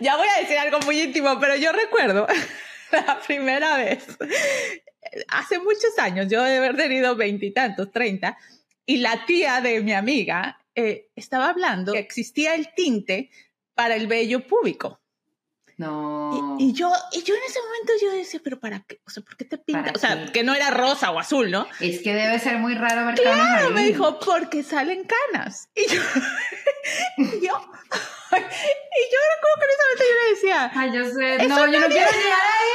ya voy a decir algo muy íntimo, pero yo recuerdo la primera vez, hace muchos años, yo de haber tenido veintitantos, treinta, y la tía de mi amiga eh, estaba hablando que existía el tinte para el vello púbico. No. Y, yo, y yo en ese momento yo decía, pero ¿para qué? O sea, ¿por qué te pinta? O sea, que no era rosa o azul, ¿no? Es que debe ser muy raro ver claro, canas ahí. me dijo, porque salen canas. Y yo, y yo, y yo que en ese momento yo le decía, Ay, yo sé. No, yo no quiero llegar ahí.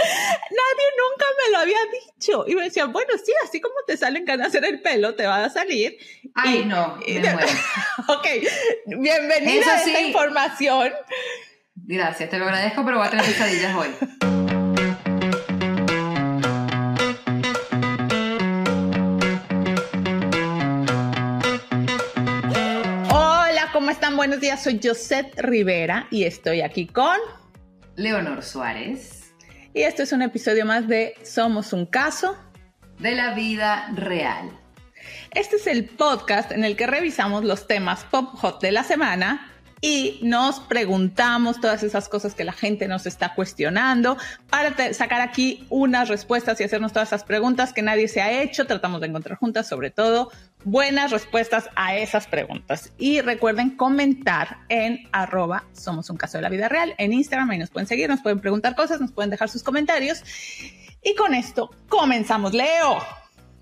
nadie nunca me lo había dicho. Y me decía, bueno, sí, así como te salen canas en el pelo, te va a salir. Ay, Y- no, y me de- muero. Ok, bienvenida Eso a esta sí. información. Gracias, te lo agradezco, pero voy a tener pesadillas hoy. Buenos días, soy Josette Rivera y estoy aquí con... Leonor Suárez, Y esto es un episodio más de Somos un caso. de la vida real. Este es el podcast en el que revisamos los temas pop hot de la semana y nos preguntamos todas esas cosas que la gente nos está cuestionando para sacar aquí unas respuestas y hacernos todas esas preguntas que nadie se ha hecho. Tratamos de encontrar juntas, sobre todo, buenas respuestas a esas preguntas. Y recuerden comentar en arroba somos un caso de la vida real en Instagram. Ahí nos pueden seguir, nos pueden preguntar cosas, nos pueden dejar sus comentarios. Y con esto comenzamos. Leo,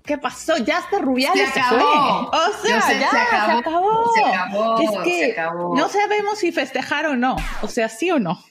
¿qué pasó? Ya hasta Rubiales Se se acabó. fue. O sea, sé, ya se acabó, se acabó. se acabó, Es que se acabó. no sabemos si festejar o no. O sea, sí o no.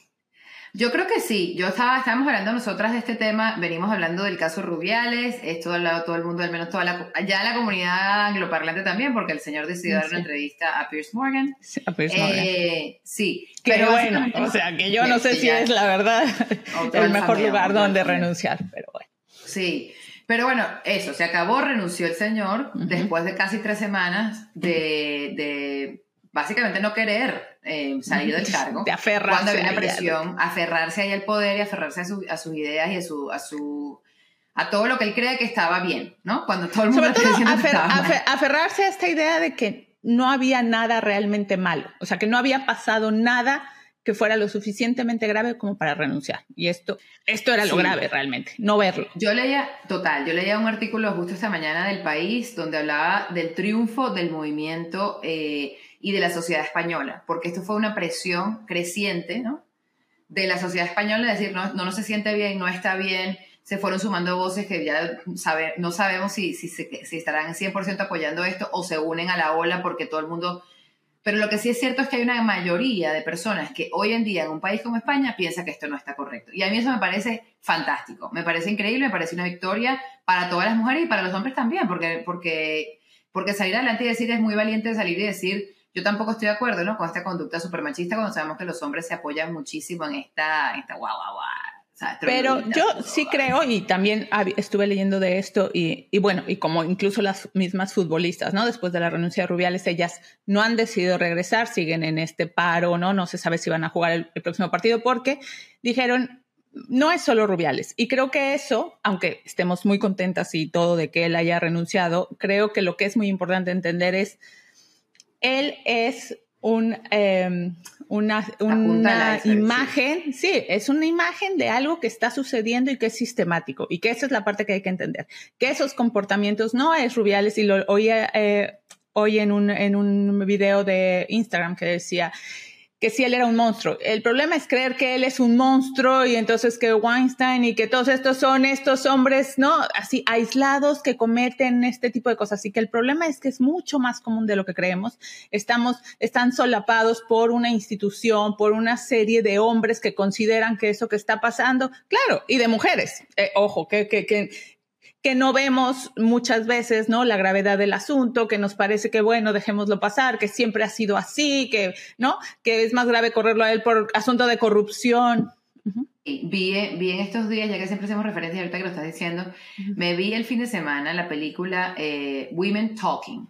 Yo creo que sí. Yo estaba, estábamos hablando nosotras de este tema, venimos hablando del caso Rubiales, esto ha hablado todo el mundo, al menos toda la, ya la comunidad angloparlante también, porque el señor decidió dar una entrevista a Pierce Morgan. Sí, a Piers Morgan. Eh, sí, Que pero bueno, o sea, que yo no sé si es la verdad el mejor lugar donde renunciar, pero bueno. Sí, pero bueno, eso, se acabó, renunció el señor después de casi tres semanas de, de básicamente no querer eh, salir del cargo. De aferrarse Cuando había una presión, aferrarse ahí al poder y aferrarse a, su- a sus ideas y a su, a su a todo lo que él cree que estaba bien, ¿no? Cuando todo el mundo Sobre está todo diciendo que afer- estaba afer- aferrarse a esta idea de que no había nada realmente malo, o sea, que no había pasado nada que fuera lo suficientemente grave como para renunciar. Y esto, esto era lo Sí. grave realmente, no verlo. Yo leía, total, yo leía un artículo justo esta mañana del país donde hablaba del triunfo del movimiento eh, y de la sociedad española, porque esto fue una presión creciente, ¿no? De la sociedad española, es decir, no, no, no se siente bien, no está bien, se fueron sumando voces que ya sabe, no sabemos si, si, si estarán 100% apoyando esto o se unen a la ola porque todo el mundo... Pero lo que sí es cierto es que hay una mayoría de personas que hoy en día en un país como España piensa que esto no está correcto. Y a mí eso me parece fantástico, me parece increíble, me parece una victoria para todas las mujeres y para los hombres también, porque, porque, porque salir adelante y decir es muy valiente salir y decir, yo tampoco estoy de acuerdo ¿no? con esta conducta súper machista cuando sabemos que los hombres se apoyan muchísimo en esta, en esta guau, guau, guau. O sea, Pero yo sí creo, y también estuve leyendo de esto, y, y bueno, y como incluso las mismas futbolistas, ¿no? Después de la renuncia de Rubiales, ellas no han decidido regresar, siguen en este paro, ¿no? No se sabe si van a jugar el, el próximo partido, porque dijeron, no es solo Rubiales. Y creo que eso, aunque estemos muy contentas y todo de que él haya renunciado, creo que lo que es muy importante entender es, él es un, eh, una, una imagen, sí. es una imagen de algo que está sucediendo y que es sistemático y que esa es la parte que hay que entender, que esos comportamientos no es Rubiales y lo oía eh, hoy en un, en un video de Instagram que decía que si él era un monstruo. El problema es creer que él es un monstruo y entonces que Weinstein y que todos estos son estos hombres, ¿no? Así aislados que cometen este tipo de cosas. Así que el problema es que es mucho más común de lo que creemos. Estamos, están solapados por una institución, por una serie de hombres que consideran que eso que está pasando, claro, y de mujeres, eh, ojo, que, que, que, que no vemos muchas veces, ¿no? La gravedad del asunto, que nos parece que, bueno, dejémoslo pasar, que siempre ha sido así, que, ¿no? Que es más grave correrlo a él por asunto de corrupción. Vi, vi en estos días, ya que siempre hacemos referencia, ahorita que lo estás diciendo, me vi el fin de semana la película eh, Women Talking.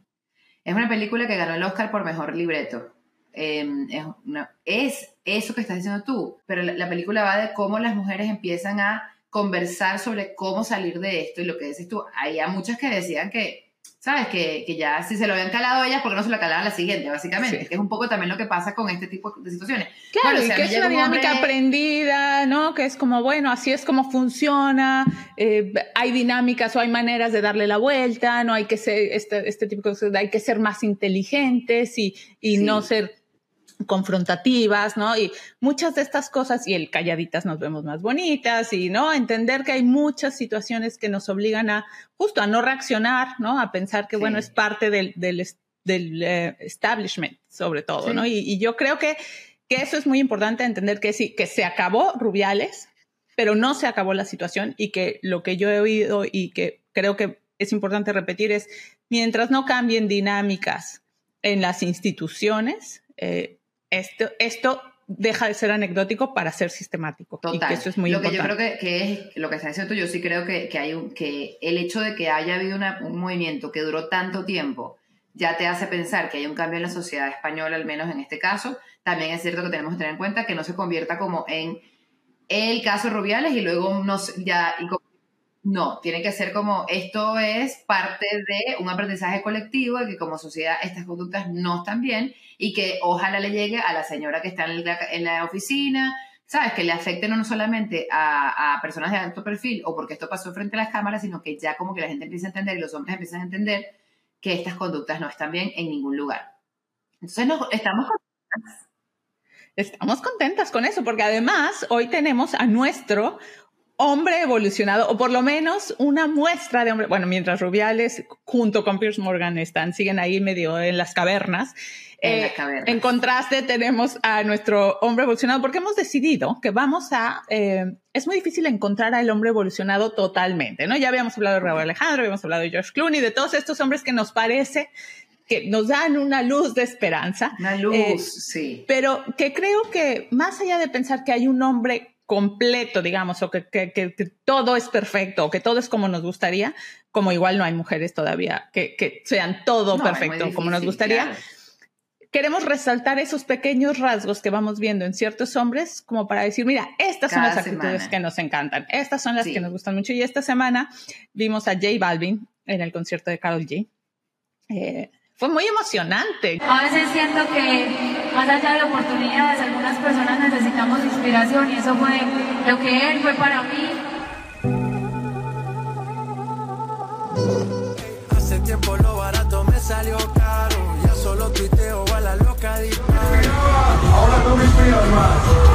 Es una película que ganó el Oscar por mejor libreto. Eh, es, una- es eso que estás diciendo tú, pero la, la película va de cómo las mujeres empiezan a conversar sobre cómo salir de esto y lo que dices tú. Había muchas que decían que ¿sabes? Que, que, ya si se lo habían calado ellas, porque no se lo calaban la siguiente, básicamente? Que es un poco también lo que pasa con este tipo de situaciones. Claro, y que es una dinámica aprendida, ¿no? Que es como, bueno, así es como funciona, eh, hay dinámicas o hay maneras de darle la vuelta, no hay que ser, este, este tipo de cosas, hay que ser más inteligentes y, y no ser confrontativas, ¿no? Y muchas de estas cosas, y el calladitas nos vemos más bonitas, y, ¿no? Entender que hay muchas situaciones que nos obligan a, justo a no reaccionar, ¿no? A pensar que, bueno, es parte del, del, del eh, establishment, sobre todo, ¿no? Y, y, yo creo que, que eso es muy importante, entender que sí, que se acabó Rubiales, pero no se acabó la situación, y que lo que yo he oído y que creo que es importante repetir es, mientras no cambien dinámicas en las instituciones, eh, esto, esto deja de ser anecdótico para ser sistemático. Total. Y que eso es muy lo importante. que yo creo que, que, es lo que está diciendo tú, yo sí creo que, que hay un, que el hecho de que haya habido una, un movimiento que duró tanto tiempo ya te hace pensar que hay un cambio en la sociedad española, al menos en este caso. También es cierto que tenemos que tener en cuenta que no se convierta como en el caso Rubiales y luego no, ya y como no, tiene que ser como esto es parte de un aprendizaje colectivo de que como sociedad estas conductas no están bien y que ojalá le llegue a la señora que está en la, oficina, ¿sabes? Que le afecte no solamente a, a, personas de alto perfil o porque esto pasó frente a las cámaras, sino que ya como que la gente empieza a entender y los hombres empiezan a entender que estas conductas no están bien en ningún lugar. Entonces nos, estamos contentas. Estamos contentas con eso, porque además hoy tenemos a nuestro hombre evolucionado, o por lo menos una muestra de hombre, bueno, mientras Rubiales junto con Pierce Morgan están, siguen ahí medio en las cavernas. En, eh, cavernas. en contraste tenemos a nuestro hombre evolucionado porque hemos decidido que vamos a, eh, es muy difícil encontrar al hombre evolucionado totalmente, ¿no? Ya habíamos hablado de Raúl Alejandro, habíamos hablado de George Clooney, de todos estos hombres que nos parece que nos dan una luz de esperanza. Una luz, eh, sí. Pero que creo que más allá de pensar que hay un hombre completo, digamos, o que, que, que, que, todo es perfecto, o que todo es como nos gustaría, como igual no hay mujeres todavía que, que sean todo No, perfecto como nos gustaría. claro. Queremos resaltar esos pequeños rasgos que vamos viendo en ciertos hombres, como para decir, mira, estas son las actitudes semana. que nos encantan, estas son las Sí. que nos gustan mucho. Y esta semana vimos a J Balvin en el concierto de Carol G. Eh, fue muy emocionante. A veces siento que más allá de oportunidades, algunas personas necesitamos inspiración y eso fue lo que él fue para mí. Hace tiempo lo barato me salió caro. Ya solo tuiteo a la loca disparo. Ahora tú me inspiras más.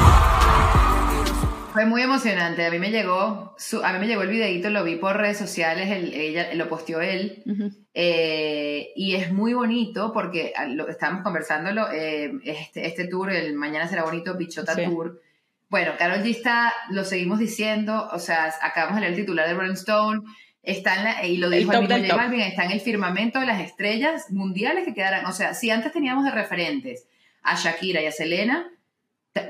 Fue muy emocionante. A mí me llegó, su- a mí me llegó el videito, lo vi por redes sociales, el- ella lo posteó él. Ujú. Eh, y es muy bonito porque a lo estábamos conversándolo, eh, este, este tour, el Mañana será bonito, Bichota Sí. Tour. Bueno, Carol G está, lo seguimos diciendo, o sea, acabamos de leer el titular de Rolling Stone, está en la, y lo dijo el mismo J. Balvin, está en el firmamento de las estrellas mundiales que quedarán. O sea, si antes teníamos de referentes a Shakira y a Selena,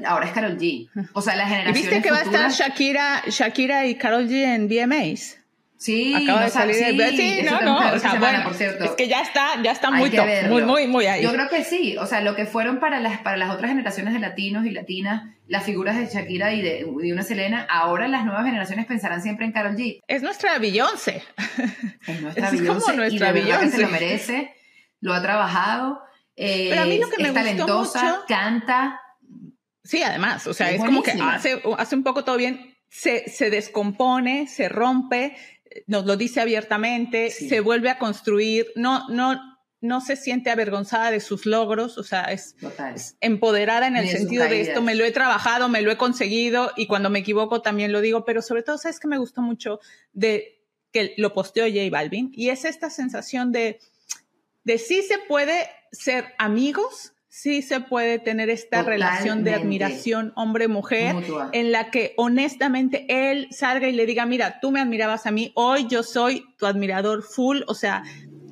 ahora es Carol G. O sea, las ¿Y generaciones viste que va a estar futuras- Shakira, Shakira y Carol G en VMAs? Sí, Acaba de no sab- salir sí, el sí, no, no, o sea, semana, bueno, por cierto. es que ya está, ya está Hay muy top, muy, muy, muy ahí. Yo creo que sí, o sea, lo que fueron para las, para las otras generaciones de latinos y latinas, las figuras de Shakira y de, de una Selena, ahora las nuevas generaciones pensarán siempre en Carol G. Es nuestra Beyoncé. Es nuestra Es como Beyoncé nuestra y de verdad que se Beyoncé. lo merece, lo ha trabajado, eh, Pero a mí lo que me es gustó talentosa, mucho- canta, Sí, además, o sea, Es es, como que hace, hace un poco todo bien, se, se descompone, se rompe, nos lo dice abiertamente, Sí. se vuelve a construir, no, no, no se siente avergonzada de sus logros, o sea, es, es empoderada en el sentido de esto, me lo he trabajado, me lo he conseguido y cuando me equivoco también lo digo, pero sobre todo, ¿sabes que me gustó mucho de que lo posteó J Balvin? Y es esta sensación de, de sí se puede ser amigos, sí se puede tener esta relación de admiración hombre-mujer en la que honestamente él salga y le diga, mira, tú me admirabas a mí, hoy yo soy tu admirador full, o sea,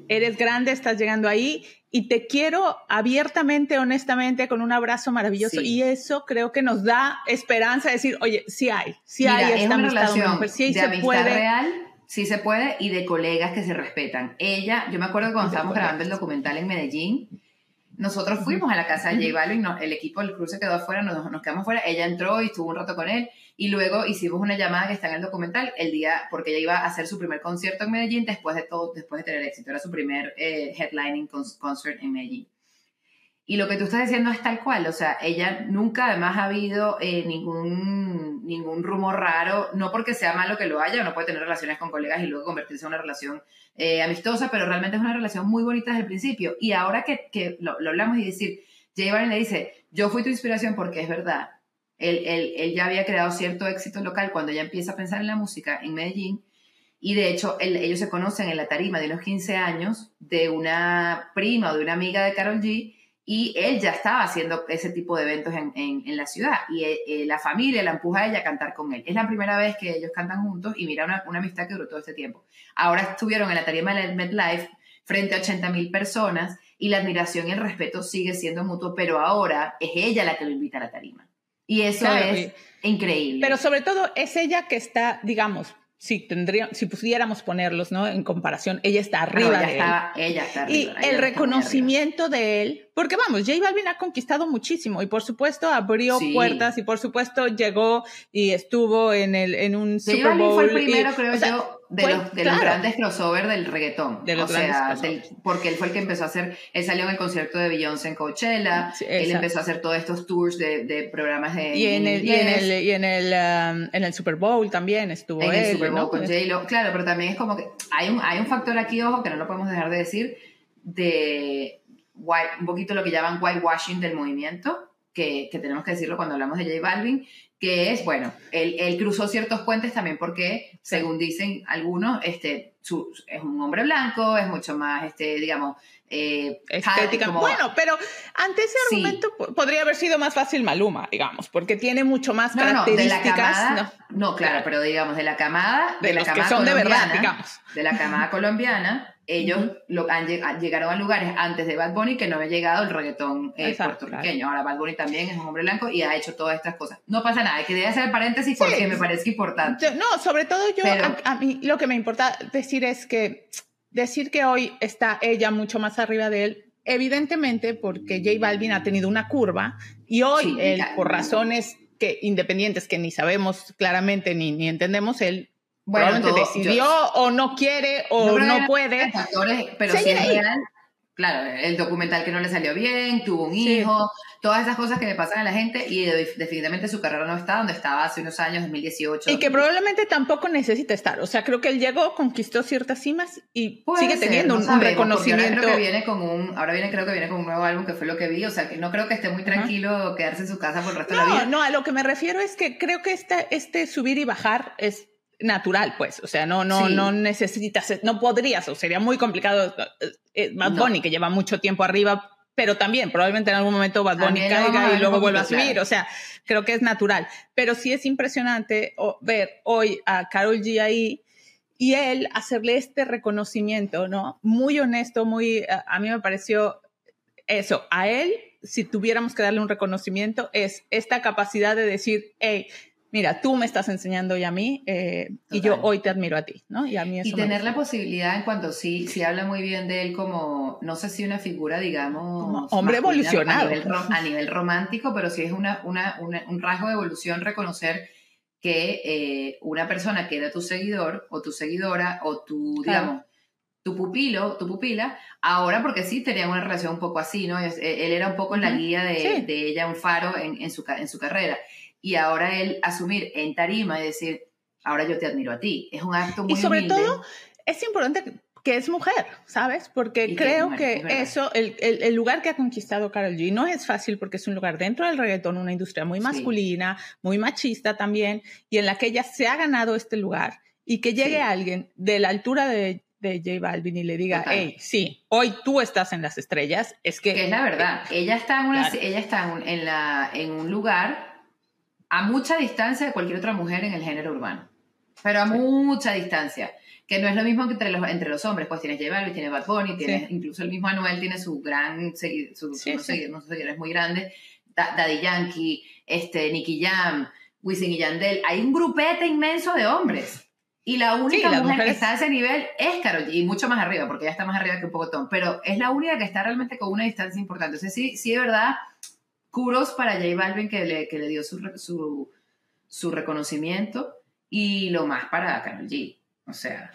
eres grande, estás llegando ahí y te quiero abiertamente, honestamente, con un abrazo maravilloso. Sí. Y eso creo que nos da esperanza de decir, oye, sí hay, sí Mira, hay es esta una amistad relación hombre-mujer, sí de se amistad puede. real, sí se puede, y de colegas que se respetan. Ella, yo me acuerdo cuando De estábamos colegas. grabando el documental en Medellín, nosotros fuimos a la casa de J Balvin, no, el equipo del cruce quedó afuera, nos, nos quedamos fuera, ella entró y estuvo un rato con él y luego hicimos una llamada que está en el documental el día, porque ella iba a hacer su primer concierto en Medellín después de todo, después de tener éxito, era su primer eh, headlining con- concert en Medellín. Y lo que tú estás diciendo es tal cual, o sea, ella nunca además ha habido eh, ningún, ningún rumor raro, no porque sea malo que lo haya, no puede tener relaciones con colegas y luego convertirse en una relación eh, amistosa, pero realmente es una relación muy bonita desde el principio. Y ahora que, que lo, lo hablamos y decir, J Balvin le dice, yo fui tu inspiración porque es verdad. Él, él, él ya había creado cierto éxito local cuando ella empieza a pensar en la música en Medellín. Y de hecho, él- ellos se conocen en la tarima de unos 15 años de una prima o de una amiga de Carol G. Y él ya estaba haciendo ese tipo de eventos en, en- en la ciudad. Y eh, eh, la familia la empuja a ella a cantar con él. Es la primera vez que ellos cantan juntos y mira una, una amistad que duró todo este tiempo. Ahora estuvieron en la tarima del MetLife frente a 80 mil personas y la admiración y el respeto sigue siendo mutuo, pero ahora es ella la que lo invita a la tarima. Y eso Claro, es increíble. Pero sobre todo es ella que está, digamos, si tendría, si pudiéramos ponerlos, ¿no? En comparación, ella está No, arriba ella de él. está, ella está Y arriba, ella el reconocimiento de él, porque vamos, J Balvin ha conquistado muchísimo y por supuesto abrió Sí. puertas y por supuesto llegó y estuvo en el en un. J Super Balvin Bowl. fue el primero, y, creo o sea, yo, de, fue- los, de los claro. grandes crossover del reggaetón. De los o sea, del- porque él fue el que empezó a hacer, él salió en el concierto de Beyoncé en Coachella, Sí, él empezó a hacer todos estos tours de, de programas de y en el y en el y en el um, en el Super Bowl también estuvo en el él, Super Bowl ¿no? con J-Lo. Claro, pero también es como que hay un, hay un factor aquí, ojo, que no lo podemos dejar de decir, de white- un poquito lo que llaman whitewashing del movimiento, que, que tenemos que decirlo cuando hablamos de J Balvin, que es, bueno, él, él cruzó ciertos puentes también porque, según dicen algunos, este, su- es un hombre blanco, es mucho más, este, digamos, eh, estética. como- Bueno, pero ante ese Sí. argumento po- podría haber sido más fácil Maluma, digamos, porque tiene mucho más no, no, de la características. camada, ¿no? no, claro, pero digamos, de la camada, De de, la los que son de verdad, digamos. de la camada colombiana, ellos lo, han, llegaron a lugares antes de Bad Bunny que no había llegado el reggaetón eh, Exacto, puertorriqueño. Ahora Bad Bunny también es un hombre blanco y ha hecho todas estas cosas. No pasa nada, quería hacer el paréntesis Sí. porque me parece importante. Yo- No, sobre todo yo, Pero- a, a mí lo que me importa decir es que decir que hoy está ella mucho más arriba de él, evidentemente porque J Balvin ha tenido una curva y hoy Sí, él, claro. por razones que independientes que ni sabemos claramente ni, ni entendemos, él Bueno, probablemente todo- decidió yo- o no quiere o no que puede. factores, pero sí es ahí. real. Claro, el documental que no le salió bien, tuvo un Sí. hijo, todas esas cosas que le pasan a la gente y definitivamente su carrera no está donde estaba hace unos años, 2018. Y que probablemente tampoco necesita estar. O sea, creo que él llegó, conquistó ciertas cimas y Puede sigue ser, teniendo no un, sabemos, reconocimiento. Ahora creo que viene con un, ahora viene creo que viene con un nuevo álbum que fue lo que vi, o sea que no creo que esté muy tranquilo quedarse en su casa por el resto de la No, vida. no, a lo que me refiero es que creo que este, este subir y bajar es natural, pues. O sea, no, no, Sí. no necesitas, no podrías, o sería muy complicado. eh, eh, Bad No. Bunny, que lleva mucho tiempo arriba, pero también probablemente en algún momento Bad Bunny caiga y luego vuelva a subir. claro. O sea, creo que es natural. Pero sí es impresionante ver hoy a Carol G ahí y él hacerle este reconocimiento, ¿no? Muy honesto, muy, a, a mí me pareció eso, a él, si tuviéramos que darle un reconocimiento, es esta capacidad de decir, hey, mira, tú me estás enseñando y a mí, eh, y yo hoy te admiro a ti, ¿no? Y a mí eso Y me tener la posibilidad en cuanto sí, sí habla muy bien de él como, no sé si una figura, digamos, Como hombre evolucionado. A nivel, ro- a nivel romántico, pero sí es una, una, una- un rasgo de evolución reconocer que eh, una persona que era tu seguidor o tu seguidora o tu, Claro. digamos, tu pupilo, tu pupila, ahora porque sí tenían una relación un poco así, ¿no? Eh, Él era un poco en la guía de, Sí. de ella, un faro en, en su, en su carrera. Y ahora él asumir en tarima y decir, ahora yo te admiro a ti, es un acto muy Y sobre humilde. todo, es importante que- es mujer, ¿sabes? Porque Y que es creo mujer, que es eso, el, el- el lugar que ha conquistado Carol G no es fácil porque es un lugar dentro del reggaetón, una industria muy Sí. masculina, muy machista también, y en la que ella se ha ganado este lugar y que llegue Sí. alguien de la altura de, de J Balvin y le diga, Total. hey, sí, hoy tú estás en las estrellas, es que... que es la verdad. Ella está en, una, Claro. ella está en la, en un lugar a mucha distancia de cualquier otra mujer en el género urbano. Pero a mucha distancia. Que no es lo mismo que entre los, entre los hombres. Pues tienes J Balvin, tienes Bad Bunny, tienes, incluso el mismo Anuel tiene su gran segui- su, Sí, unos sí. segui- unos seguidores muy grandes. Da- Daddy Yankee, este, Nicky Jam, Wisin y Yandel. Hay un grupete inmenso de hombres. Y la única las mujer que está a ese nivel es Karol G, y mucho más arriba, porque ella está más arriba que un poco Tom, pero es la única que está realmente con una distancia importante. Entonces, sí, sí, de verdad, kudos para J Balvin que le, que le dio su, su, su reconocimiento, y lo más para Karol G. O sea,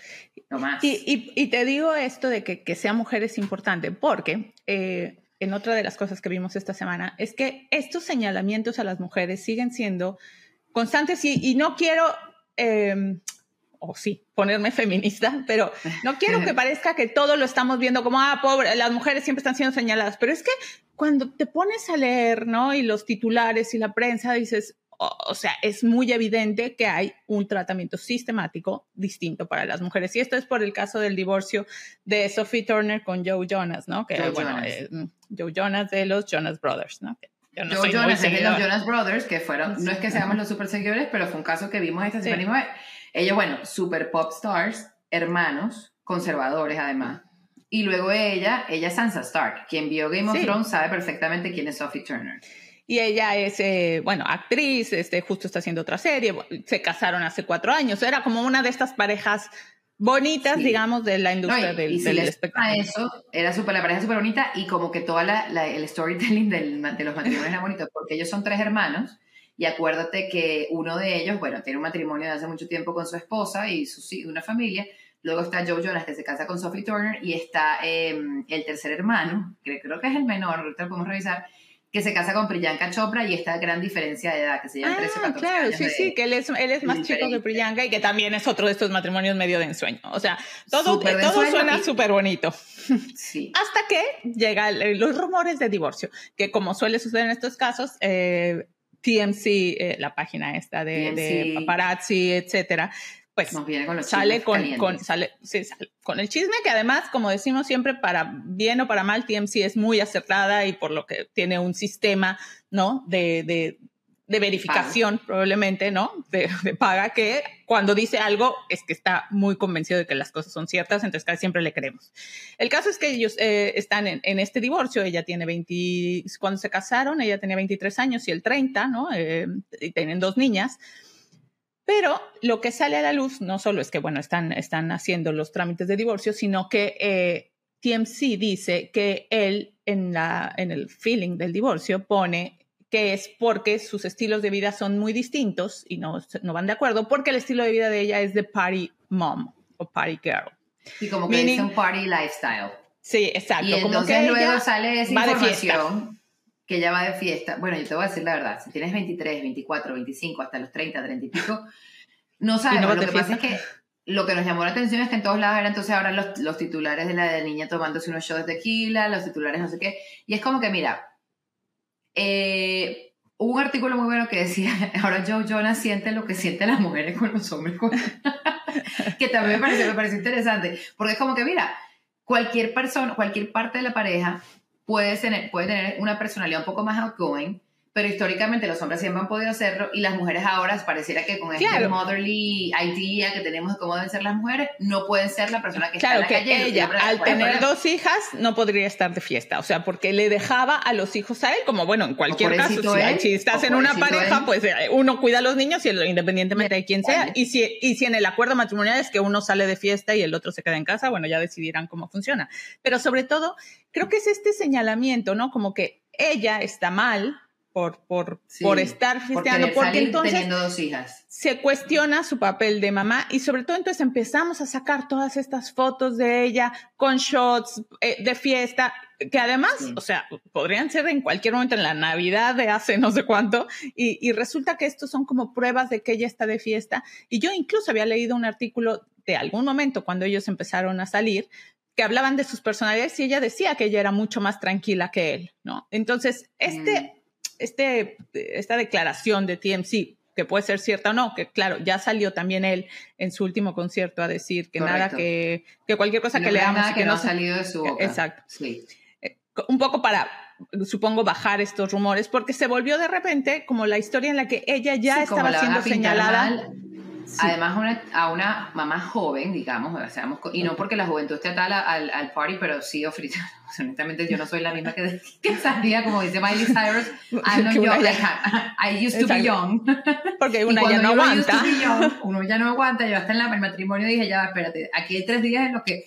lo más. Y, y- y te digo esto de que, que sea mujer es importante porque eh, en otra de las cosas que vimos esta semana es que estos señalamientos a las mujeres siguen siendo constantes y, y no quiero, eh, o sí, ponerme feminista, pero no quiero que parezca que todo lo estamos viendo como, ah, pobre, las mujeres siempre están siendo señaladas, pero es que cuando te pones a leer, ¿no? Y los titulares y la prensa dices, o, o sea, es muy evidente que hay un tratamiento sistemático distinto para las mujeres. Y esto es por el caso del divorcio de Sophie Turner con Joe Jonas, ¿no? Que, Joe bueno, Jonas. eh, Joe Jonas de los Jonas Brothers, ¿no? Que yo no Joe Jonas es de los. Jonas Brothers, que fueron, no es que seamos los super seguidores, pero fue un caso que vimos esta Sí. semana. Ellos, bueno, super pop stars, hermanos, conservadores además. Y luego ella, ella es Sansa Stark. Quien vio Game of Sí. Thrones sabe perfectamente quién es Sophie Turner. Y ella es, eh, bueno, actriz, este, justo está haciendo otra serie, se casaron hace cuatro años, era como una de estas parejas bonitas, Sí. digamos, de la No, industria y, del, y si del espectáculo. a eso, era super, la pareja súper bonita y como que la- el storytelling del, de los matrimonios era bonito, porque ellos son tres hermanos y acuérdate que uno de ellos, bueno, tiene un matrimonio de hace mucho tiempo con su esposa y su, una familia. Luego está Joe Jonas, que se casa con Sophie Turner, y está eh, el tercer hermano, que creo que es el menor, ahorita lo podemos revisar, que se casa con Priyanka Chopra y esta gran diferencia de edad, que se llaman 13 o Ah, 14 claro, años sí, de- sí, que él es, él es más chico que. Priyanka y que también es otro de estos matrimonios medio de ensueño. O sea, todo, todo ensueño suena súper bonito. Sí. Hasta que llegan los rumores de divorcio, que como suele suceder en estos casos, eh, TMC, eh, la página esta de, paparazzi, etcétera, pues Nos viene con los sale con, sale, sí, sale con el chisme que además, como decimos siempre, para bien o para mal, TMC es muy acertada y por lo que tiene un sistema, ¿no? De, de, de verificación probablemente, ¿no? De, de paga que cuando dice algo es que está muy convencido de que las cosas son ciertas, entonces casi siempre le creemos. El caso es que ellos eh, están en, en este divorcio, ella tiene 20, cuando se casaron, ella tenía 23 años y el 30, ¿no? Eh, y tienen dos niñas. Pero lo que sale a la luz no solo es que, bueno, están, están haciendo los trámites de divorcio, sino que eh, TMC dice que él en, la, en el feeling del divorcio pone que es porque sus estilos de vida son muy distintos y no, no van de acuerdo, porque el estilo de vida de ella es de party mom o party girl. Y como que Meaning- dice un party lifestyle. Sí, exacto. Y como entonces que luego sale esa información que ella va de fiesta. Bueno, yo te voy a decir la verdad, si tienes 23, 24, 25, hasta los 30, 30 y pico, no sabes. lo que pasa es que lo que nos llamó la atención es que en todos lados era entonces ahora los, los titulares de la de niña tomándose unos shots de tequila, los titulares no sé qué. Y es como que, mira, eh, hubo un artículo muy bueno que decía, ahora Joe Jonas siente lo que sienten las mujeres con los hombres. con- que también me pareció, me pareció interesante, porque es como que, mira, cualquier persona, cualquier parte de la pareja puede tener, puede tener una personalidad un poco más outgoing, pero históricamente los hombres siempre han podido hacerlo y las mujeres ahora pareciera que con este Claro. motherly idea que tenemos de cómo deben ser las mujeres, no pueden ser la persona que Claro, está en la calle. ella, al tener dos hijas, no podría estar de fiesta. O sea, porque le dejaba a los hijos a él, como bueno, en cualquier caso, si, él, si estás en una pareja, él. pues eh, uno cuida a los niños y independientemente de quién sea. Y si, y si en el acuerdo matrimonial es que uno sale de fiesta y el otro se queda en casa, bueno, ya decidirán cómo funciona. Pero sobre todo, creo que es este señalamiento, ¿no? Como que ella está mal por, por, Sí, por estar por querer porque entonces teniendo dos hijas. se cuestiona su papel de mamá y sobre todo entonces empezamos a sacar todas estas fotos de ella con shots eh, de fiesta que además, Sí. o sea, podrían ser en cualquier momento en la Navidad de hace no sé cuánto y, y resulta que estos son como pruebas de que ella está de fiesta y yo incluso había leído un artículo de algún momento cuando ellos empezaron a salir que hablaban de sus personalidades y ella decía que ella era mucho más tranquila que él, ¿no? Entonces, este, Mm. Este, esta declaración de TMC, que puede ser cierta o no, que claro, ya salió también él en su último concierto a decir que nada, que, que cualquier cosa No que leamos nada que, que no ha salido de su boca. Exacto. Sí. un poco para, supongo, bajar estos rumores, porque se volvió de repente como la historia en la que ella ya Sí, estaba siendo señalada. mal, además una, a una mamá joven, digamos, o sea, y no porque la juventud esté atada al, al party, pero sí ofrece, honestamente yo no soy la misma que, que salía, como dice Miley Cyrus, I'm not young, I used to be young. Porque una ya no aguanta. uno ya no aguanta, yo hasta en el matrimonio dije, ya, espérate, aquí hay tres días en los que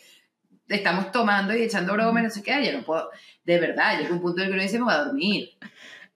estamos tomando y echando broma, no sé qué, ya no puedo, de verdad, llega un punto en el que uno dice, me voy a dormir.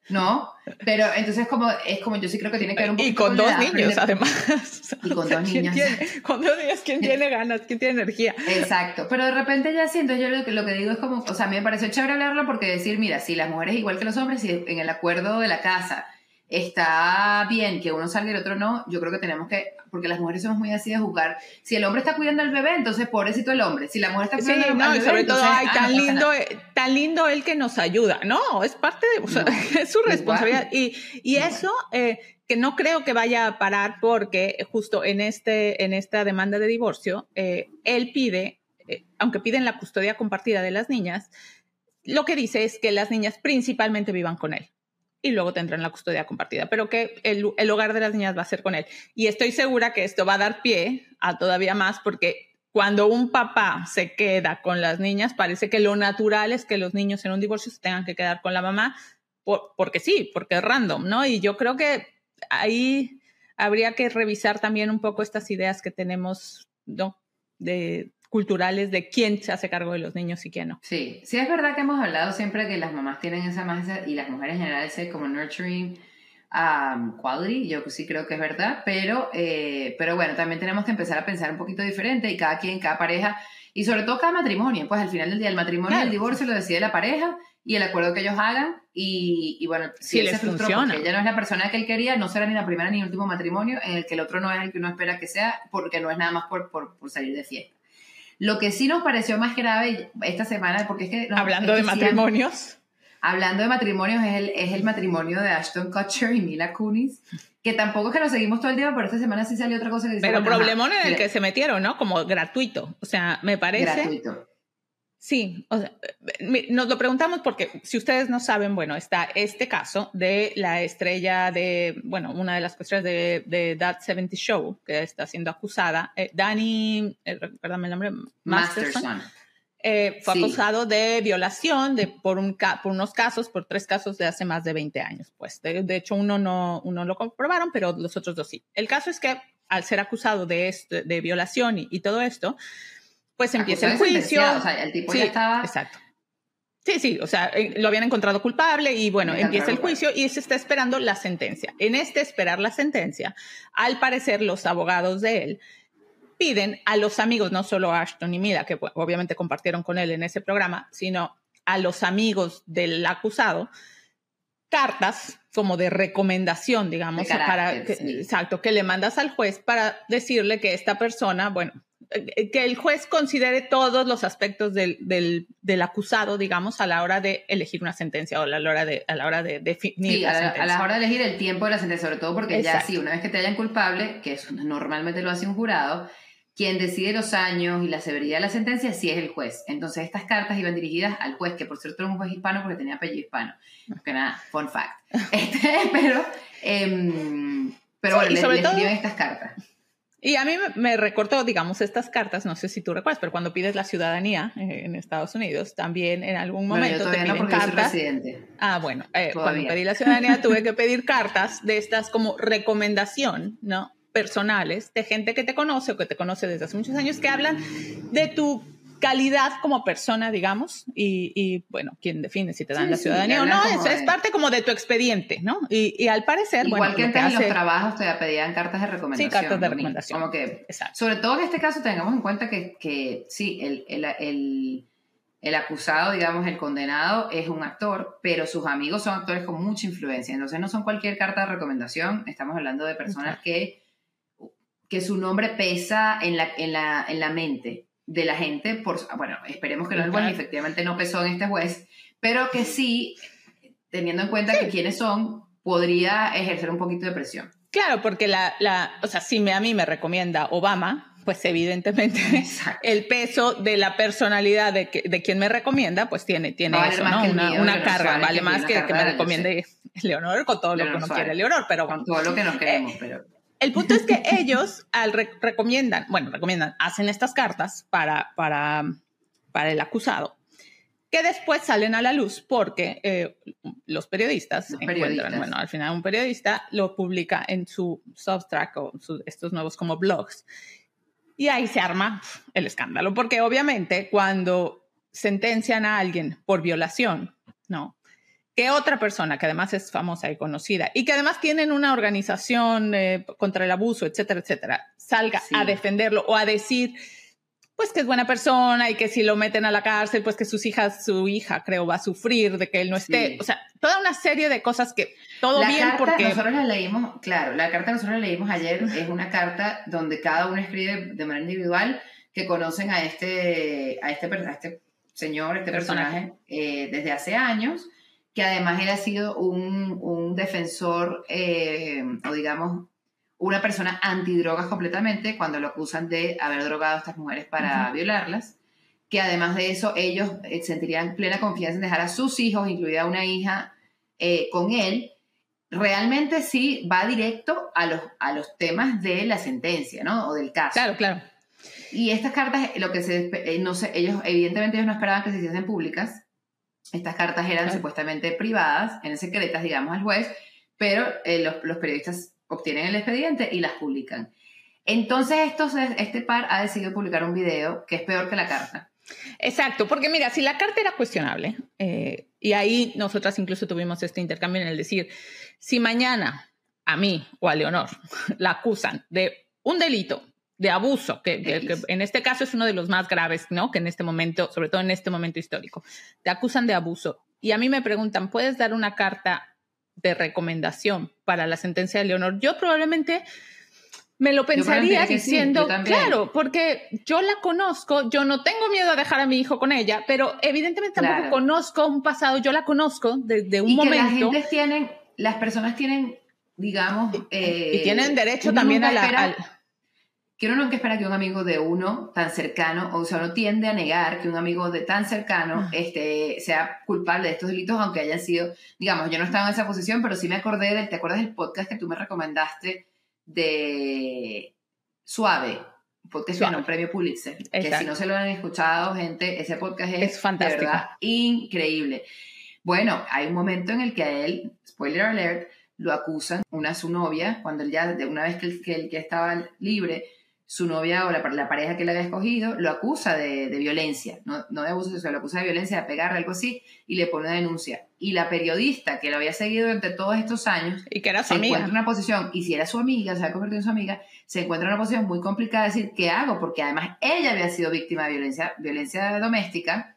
¿No? Pero entonces como, es como yo sí creo que tiene que ver un poco Y con, dos niños, además. Y con dos niños. con dos niños, ¿quién tiene ganas? ¿Quién tiene energía? Exacto. Pero de repente ya siento, yo lo que, lo que digo es como, o sea, a mí me pareció chévere hablarlo porque decir, mira, si las mujeres igual que los hombres, si en el acuerdo de la casa está bien que uno salga y el otro no, yo creo que tenemos que, porque las mujeres somos muy así de juzgar. Si el hombre está cuidando al bebé, entonces pobrecito el hombre. Si la mujer está cuidando al bebé, sobre todo, ay, tan lindo, tan lindo él que nos ayuda. No, es parte de, o sea, es su responsabilidad. Y, y eso, eh, que no creo que vaya a parar porque justo en, este, en esta demanda de divorcio, eh, él pide, eh, aunque piden la custodia compartida de las niñas, lo que dice es que las niñas principalmente vivan con él y luego tendrán la custodia compartida, pero que el, el, hogar de las niñas va a ser con él. Y estoy segura que esto va a dar pie a todavía más porque cuando un papá se queda con las niñas, parece que lo natural es que los niños en un divorcio se tengan que quedar con la mamá, porque sí, porque es random, ¿no? Y yo creo que ahí habría que revisar también un poco estas ideas que tenemos, ¿no? De, culturales de quién se hace cargo de los niños y quién no. Sí, sí es verdad que hemos hablado siempre que las mamás tienen esa más y las mujeres en general ese como nurturing um, quality, yo sí creo que es verdad, pero, eh, pero bueno, también tenemos que empezar a pensar un poquito diferente y cada quien, cada pareja y sobre todo cada matrimonio, pues al final del día el matrimonio y el divorcio lo decide la pareja y el acuerdo que ellos hagan y, y bueno, si, él se frustró porque ella no es la persona que él quería, no será ni la primera ni el último matrimonio en el que el otro no es el que uno espera que sea porque no es nada más por, por, por salir de fiesta. Lo que sí nos pareció más grave esta semana, porque es que... hablando de matrimonios. hablando de matrimonios, es el, es el matrimonio de Ashton Kutcher y Mila Kunis, que tampoco es que lo seguimos todo el día, pero esta semana sí salió otra cosa que... Pero problemón en el que se metieron, ¿no? Como gratuito. O sea, me parece... Gratuito. Sí, o sea, nos lo preguntamos porque si ustedes no saben, bueno, está este caso de la estrella de, bueno, una de las cuestiones de, de That 70 Show, que está siendo acusada, eh, Danny, eh, el nombre, Masterson, eh, fue acusado de violación de, por, un, por unos casos, por tres casos de hace más de 20 años. Pues de, de, hecho, uno no, uno lo comprobaron, pero los otros dos sí. El caso es que al ser acusado de, esto, de violación y, y todo esto, pues empieza el juicio. O sea, el tipo ya estaba. Exacto. Sí, sí, o sea, eh, lo habían encontrado culpable y bueno, empieza el juicio y se está esperando la sentencia. En este esperar la sentencia, al parecer los abogados de él piden a los amigos, no solo a Ashton y Mila, que obviamente compartieron con él en ese programa, sino a los amigos del acusado, cartas como de recomendación, digamos, para exacto, que le mandas al juez para decirle que esta persona, bueno, que el juez considere todos los aspectos del, del, del, acusado, digamos, a la hora de elegir una sentencia o a la hora de, a la hora de definir sí, la a, sentencia. a la hora de elegir el tiempo de la sentencia, sobre todo porque ya sí, una vez que te hayan culpable, que eso normalmente lo hace un jurado, quien decide los años y la severidad de la sentencia sí es el juez. Entonces estas cartas iban dirigidas al juez, que por cierto era un juez hispano porque tenía apellido hispano. Que nada, fun fact. Este, pero, eh, pero bueno, le, le estas cartas. Y a mí me recortó, digamos, estas cartas, no sé si tú recuerdas, pero cuando pides la ciudadanía eh, en Estados Unidos, también en algún momento te piden cartas. Ah, bueno, eh, cuando pedí la ciudadanía tuve que pedir cartas de estas como recomendación, ¿no? Personales de gente que te conoce o que te conoce desde hace muchos años que hablan de tu calidad como persona, digamos, y, bueno, quién define si te dan la ciudadanía o no, eso es parte como de tu expediente, ¿no? Y, al parecer, Igual que antes en los trabajos te pedían cartas de recomendación. Sí, cartas de recomendación. Como que, sobre todo en este caso tengamos en cuenta que, que sí, el, el, el, el, acusado, digamos, el condenado es un actor, pero sus amigos son actores con mucha influencia, entonces no son cualquier carta de recomendación, estamos hablando de personas que, que su nombre pesa en la, en la, en la mente de la gente, por, bueno, esperemos que no es bueno, efectivamente no pesó en este juez, pero que sí, teniendo en cuenta que quiénes son, podría ejercer un poquito de presión. Claro, porque la, la o sea, si me, a mí me recomienda Obama, pues evidentemente el peso de la personalidad de, de quien me recomienda, pues tiene, tiene eso, ¿no? Una, una carga, vale más que, que me recomiende Leonor con todo lo que uno quiere Leonor, pero... Con todo lo que nos queremos, pero... El punto es que ellos al recomiendan, bueno, recomiendan, hacen estas cartas para, para, para el acusado, que después salen a la luz porque eh, los periodistas, encuentran, bueno, al final un periodista lo publica en su Substack o estos nuevos como blogs. Y ahí se arma el escándalo, porque obviamente cuando sentencian a alguien por violación, ¿no? Que otra persona, que además es famosa y conocida, y que además tienen una organización eh, contra el abuso, etcétera, etcétera, salga a defenderlo o a decir, pues que es buena persona y que si lo meten a la cárcel, pues que sus hijas, su hija creo va a sufrir de que él no esté. O sea, toda una serie de cosas que todo la bien carta, porque... Nosotros la leímos, claro, la carta que nosotros la leímos ayer es una carta donde cada uno escribe de manera individual que conocen a este, a este, a este señor, este personaje, eh, desde hace años que además él ha sido un, un defensor, eh, o digamos, una persona antidrogas completamente cuando lo acusan de haber drogado a estas mujeres para violarlas, que además de eso ellos eh, sentirían plena confianza en dejar a sus hijos, incluida una hija, eh, con él. Realmente sí va directo a los, a los temas de la sentencia, ¿no? O del caso. Claro, claro. Y estas cartas, lo que se, no sé, ellos, evidentemente ellos no esperaban que se hiciesen públicas, estas cartas eran supuestamente privadas, en secretas, digamos, al juez, pero eh, los, periodistas obtienen el expediente y las publican. Entonces, estos, este par ha decidido publicar un video que es peor que la carta. Exacto, porque mira, si la carta era cuestionable, eh, y ahí nosotras incluso tuvimos este intercambio en el decir, si mañana a mí o a Leonor la acusan de un delito de abuso, que, en este caso es uno de los más graves, ¿no? Que en este momento, sobre todo en este momento histórico, te acusan de abuso. Y a mí me preguntan, ¿puedes dar una carta de recomendación para la sentencia de Leonor? Yo probablemente me lo pensaría diciendo, claro, porque yo la conozco, yo no tengo miedo a dejar a mi hijo con ella, pero evidentemente tampoco conozco un pasado, yo la conozco desde un y momento. Que la gente tienen, las personas tienen, digamos, y tienen eh, derecho también a la, que uno nunca espera que un amigo de uno tan cercano, o sea, uno tiende a negar que un amigo de tan cercano este, sea culpable de estos delitos, aunque hayan sido, digamos, yo no estaba en esa posición, pero sí me acordé del, ¿te acuerdas del podcast que tú me recomendaste de Suave? podcast que ganó un premio Pulitzer. Que si no se lo han escuchado, gente, ese podcast es, fantástico. De verdad increíble. Bueno, hay un momento en el que a él, spoiler alert, lo acusan, una su novia, cuando él ya, de una vez que que él ya estaba libre, su novia o la, la pareja que le había escogido lo acusa de, de violencia, no, no, de abuso sexual, lo acusa de violencia, de pegarle, algo así, y le pone una denuncia. Y la periodista que lo había seguido durante todos estos años y que era su se encuentra en una posición, y si era su amiga, se ha convertido en su amiga, se encuentra en una posición muy complicada de decir, ¿qué hago? Porque además ella había sido víctima de violencia, violencia doméstica,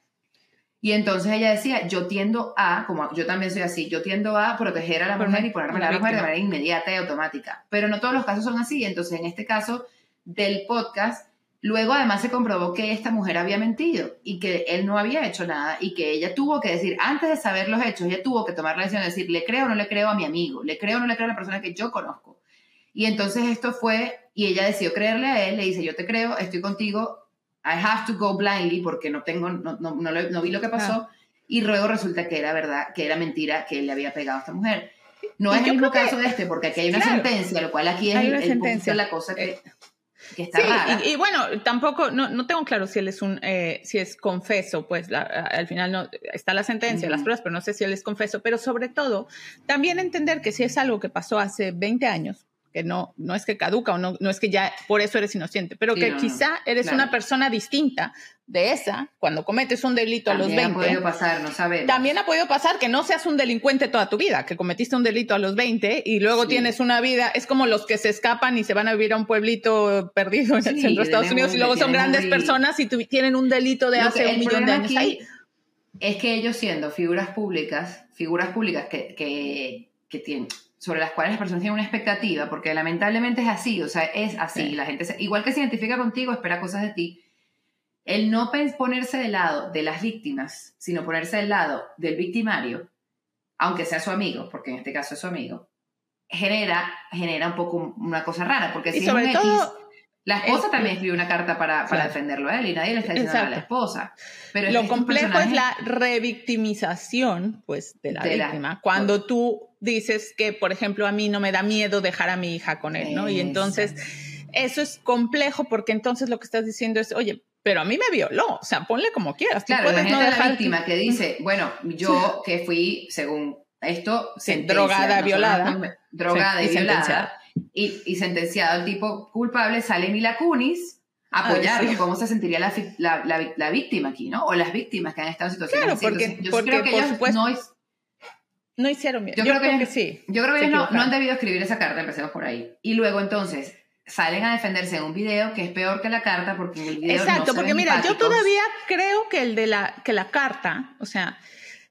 y entonces ella decía, yo tiendo a, como yo también soy así, yo tiendo a proteger a la mujer y ponerme a la mujer de manera inmediata y automática. Pero no todos los casos son así. Entonces, en este caso, del podcast, luego además se comprobó que esta mujer había mentido y que él no había hecho nada y que ella tuvo que decir, antes de saber los hechos, ella tuvo que tomar la decisión de decir, le creo o no le creo a mi amigo, le creo o no le creo a la persona que yo conozco. Y entonces esto fue, y ella decidió creerle a él, le dice, yo te creo, estoy contigo, I have to go blindly porque no tengo, no, no, no, vi lo que pasó. Y luego resulta que era verdad, que era mentira que él le había pegado a esta mujer. No es el mismo caso de este, porque aquí hay una sentencia, lo cual aquí es el, sentencia. la cosa que... Eh, sí, Y, bueno, tampoco, no, no, tengo claro si él es un, eh, si es confeso, pues al final no, está la sentencia, las pruebas, pero no sé si él es confeso, pero sobre todo, también entender que si es algo que pasó hace 20 años, que no, no es que caduca o no, no es que ya por eso eres inocente, pero que quizá eres una persona distinta de esa cuando cometes un delito a los 20. También ha podido pasar, no sabemos. También ha podido pasar que no seas un delincuente toda tu vida, que cometiste un delito a los 20 y luego tienes una vida, es como los que se escapan y se van a vivir a un pueblito perdido en el centro de Estados Unidos y luego son grandes personas y tienen un delito de hace un millón de años ahí. Es que ellos siendo figuras públicas, figuras públicas que, que, que tienen sobre las cuales las personas tienen una expectativa, porque lamentablemente es así, o sea, es así, la gente, igual que se identifica contigo, espera cosas de ti, el no ponerse del lado de las víctimas, sino ponerse del lado del victimario, aunque sea su amigo, porque en este caso es su amigo, genera, genera un poco una cosa rara, porque si sobre todo, La esposa Es- también escribió una carta para, para Claro. defenderlo a él y nadie le está diciendo nada a la esposa. Pero Lo complejo es la revictimización, pues, de la De la- víctima. Cuando tú dices que, por ejemplo, a mí no me da miedo dejar a mi hija con él, ¿no? Y entonces eso es complejo porque entonces lo que estás diciendo es, oye, pero a mí me violó, o sea, ponle como quieras. Tú Claro, puedes no a la dejar- víctima que dice, bueno, yo que fui, según esto, Sí, drogada, nosotros violada. drogada Sí, y, y violada. Y, y sentenciado el tipo culpable, sale Mila Kunis a Ay, apoyarlo. sí. ¿Cómo se sentiría la, la, la- la víctima aquí, no? O las víctimas que han estado en situaciones Claro, porque- yo porque, creo que por ellos supuesto, no es- No hicieron bien. Yo Yo, creo que creo que ellos- sí. Yo creo que ellos no, no han debido escribir esa carta, empecemos por ahí. Y luego entonces salen a defenderse en un video que es peor que la carta porque en el video no Exacto, se porque ven mira, yo empáticos. todavía creo que el de la, que la carta, o sea,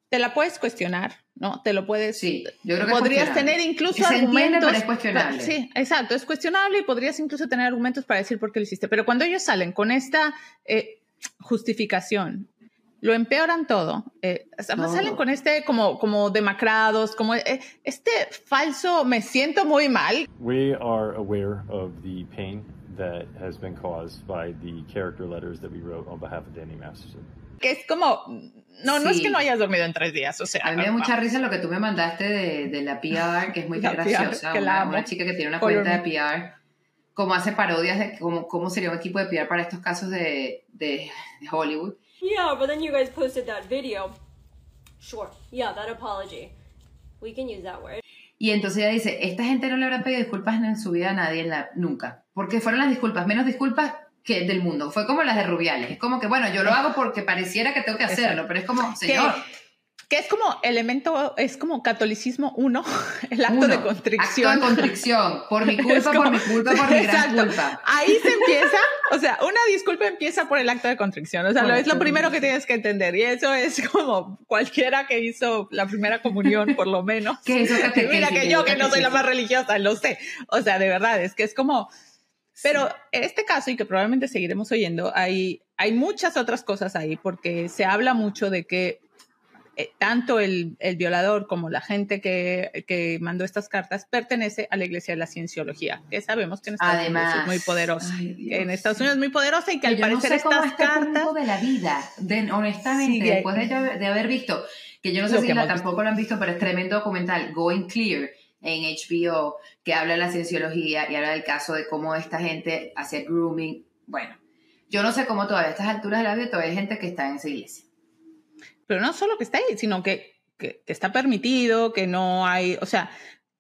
te la puedes cuestionar, ¿no? Te lo puedes. Sí, yo creo que podrías tener incluso Se argumentos. pero es cuestionable. Sí, exacto, es cuestionable y podrías incluso tener argumentos para decir por qué lo hiciste. Pero cuando ellos salen con esta eh, justificación, lo empeoran todo. Eh, además Todo. salen con este como, como demacrados, como eh, este falso, me siento muy mal, We are aware of the pain that has been caused by the character letters that we wrote on behalf of Danny Masterson. Que es como, no, no es que no hayas dormido en tres días, o sea. A mí me da mucha risa lo que tú me mandaste de, de la PR, que es muy La graciosa. PR, que la una, amo. una chica que tiene una Color cuenta de. PR, como hace parodias de cómo, cómo sería un equipo de PR para estos casos de, de, de Hollywood. Yeah, but then you guys posted that video. Sure. Yeah, that apology. We can use that word. Y entonces ella dice, esta gente no le habrá pedido disculpas en su vida a nadie en la, nunca. Porque fueron las disculpas, menos disculpas que del mundo. Fue como las de Rubiales. Es como que, bueno, yo lo hago porque pareciera que tengo que hacerlo, pero es como, señor, Que es como elemento, es como catolicismo uno, el acto uno, de contrición. Acto de contrición. Por mi culpa, como- por mi culpa, por mi gran Exacto. culpa. Ahí se empieza, o sea, una disculpa empieza por el acto de contrición, o sea, es lo primero que tienes que entender y eso es como cualquiera que hizo la primera comunión, por lo menos. Que hizo catequesis, Mira que que yo que no soy la más religiosa, lo sé. O sea, de verdad, es que es como... Pero en este caso, y que probablemente seguiremos oyendo, hay, hay muchas otras cosas ahí, porque se habla mucho de que eh, tanto el, el violador como la gente que, que mandó estas cartas pertenece a la Iglesia de la Cienciología, que sabemos que en Estados Unidos Además, es muy poderosa. ay, Dios. en Estados Unidos es muy poderosa y que al yo no parecer sé estas este cartas... de la vida, de- honestamente, Sí, después de, de haber visto, que yo no sé si la, tampoco lo han visto, pero es tremendo documental, Going Clear, en HBO, que habla de la cienciología y habla del caso de cómo esta gente hace grooming. Bueno, yo no sé cómo todavía a estas alturas de la vida todavía hay gente que está en esa iglesia. Pero no solo que está ahí, sino que, que- que está permitido, que no hay, o sea,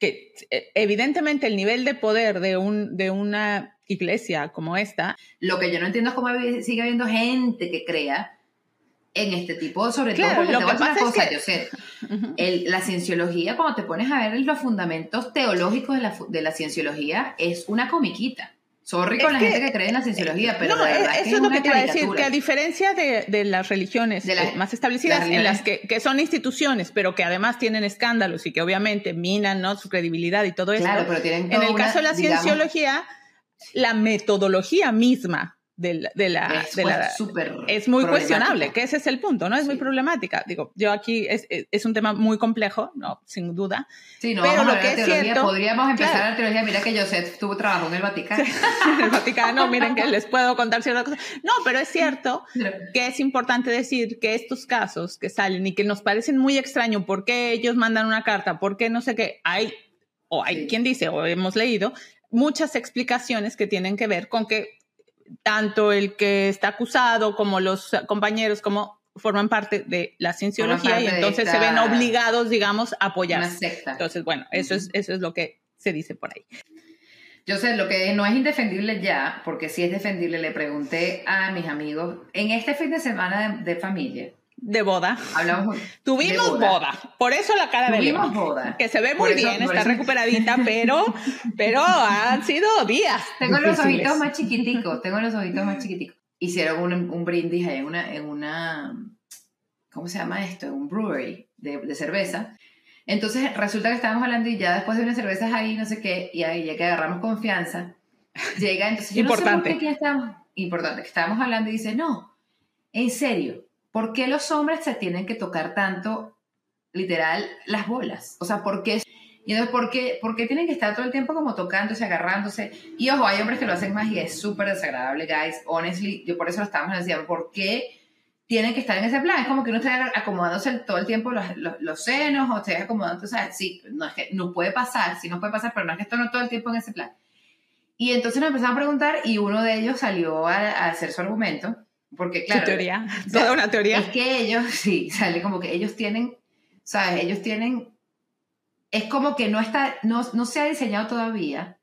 que eh, evidentemente el nivel de poder de, un, de una iglesia como esta, Lo que yo no entiendo es cómo sigue habiendo gente que crea en este tipo, sobre Claro, todo porque lo te voy a cosa, es que- yo sé, el- la cienciología, cuando te pones a ver los fundamentos teológicos de la, de la cienciología, es una comiquita. Sorry con Es la que- gente que cree en la cienciología, pero no, de verdad eh, que eso es lo que te iba a decir, que a diferencia de, de las religiones De las- eh, más establecidas, las en las que, que son instituciones, pero que además tienen escándalos y que obviamente minan ¿no? su credibilidad y todo Claro, esto, pero tienen en el caso de la digamos, cienciología, la metodología misma de la... De la, es, de pues, la- es muy cuestionable, que ese es el punto, ¿no? Es muy problemática. Digo, yo aquí es, es- un tema muy complejo, ¿no? Sin duda. Sí, no, pero vamos lo que es teología, cierto- podríamos empezar claro. la teología, mira que Joseph tuvo trabajo en el Vaticano. En el Vaticano, miren que les puedo contar ciertas cosas. No, pero es cierto que es importante decir que estos casos que salen y que nos parecen muy extraños, ¿por qué ellos mandan una carta? ¿Por qué no sé qué? Hay, o hay Sí. quien dice, o hemos leído, muchas explicaciones que tienen que ver con que tanto el que está acusado como los compañeros como forman parte de la cienciología y entonces se ven obligados, digamos, a Una apoyarse. secta. Entonces, bueno, eso es, eso es lo que se dice por ahí. Yo sé, lo que no es indefendible ya, porque sí es defendible, le pregunté a mis amigos, en este fin de semana de, de familia, De boda. hablamos... Tuvimos boda. Por eso la cara de Tuvimos boda. Que se ve muy eso- bien, está eso- recuperadita, pero, pero han sido días. Tengo los difíciles. ojitos más chiquiticos, tengo los ojitos más chiquiticos. Hicieron un, un brindis ahí en una, en una, ¿cómo se llama esto? Un brewery de, de cerveza. Entonces resulta que estábamos hablando y ya después de unas cervezas ahí, no sé qué, y ahí ya que agarramos confianza, llega entonces... yo no sé por Importante. qué aquí estábamos, importante, que estábamos hablando y dice, no, en serio, ¿por qué los hombres se tienen que tocar tanto, literal, las bolas? O sea, ¿por qué Y entonces, ¿por qué, ¿por qué tienen que estar todo el tiempo como tocándose, agarrándose? Y ojo, hay hombres que lo hacen más y es súper desagradable, guys. Honestly, yo por eso lo estábamos diciendo, ¿por qué tienen que estar en ese plan? Es como que uno está acomodándose todo el tiempo los, los, senos o esté acomodando, ¿sabes? Sí, no es que no puede pasar, sí no puede pasar, pero no es que esto todo el tiempo en ese plan. Y entonces nos empezaron a preguntar y uno de ellos salió a hacer su argumento, porque claro... Su teoría, toda una teoría. Es que ellos, sí, sale como que ellos tienen, ¿sabes? Ellos tienen, es como que no está, no, no se ha diseñado todavía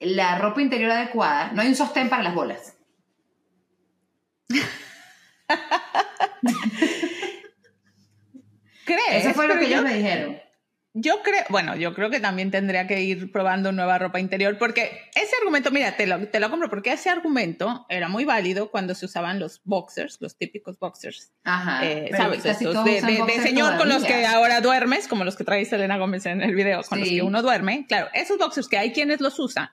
la ropa interior adecuada, no hay un sostén para las bolas. ¿Crees? Eso fue lo que ellos me dijeron. Yo creo, bueno, yo creo que también tendría que ir probando nueva ropa interior, porque ese argumento, mira, te lo, te lo compro, porque ese argumento era muy válido cuando se usaban los boxers, los típicos boxers. Ajá. Eh, ¿Sabes? Estos de, de- señor con los que ahora duermes, como los que trae Selena Gómez en el video, con los que uno duerme. Claro, esos boxers que hay quienes los usan.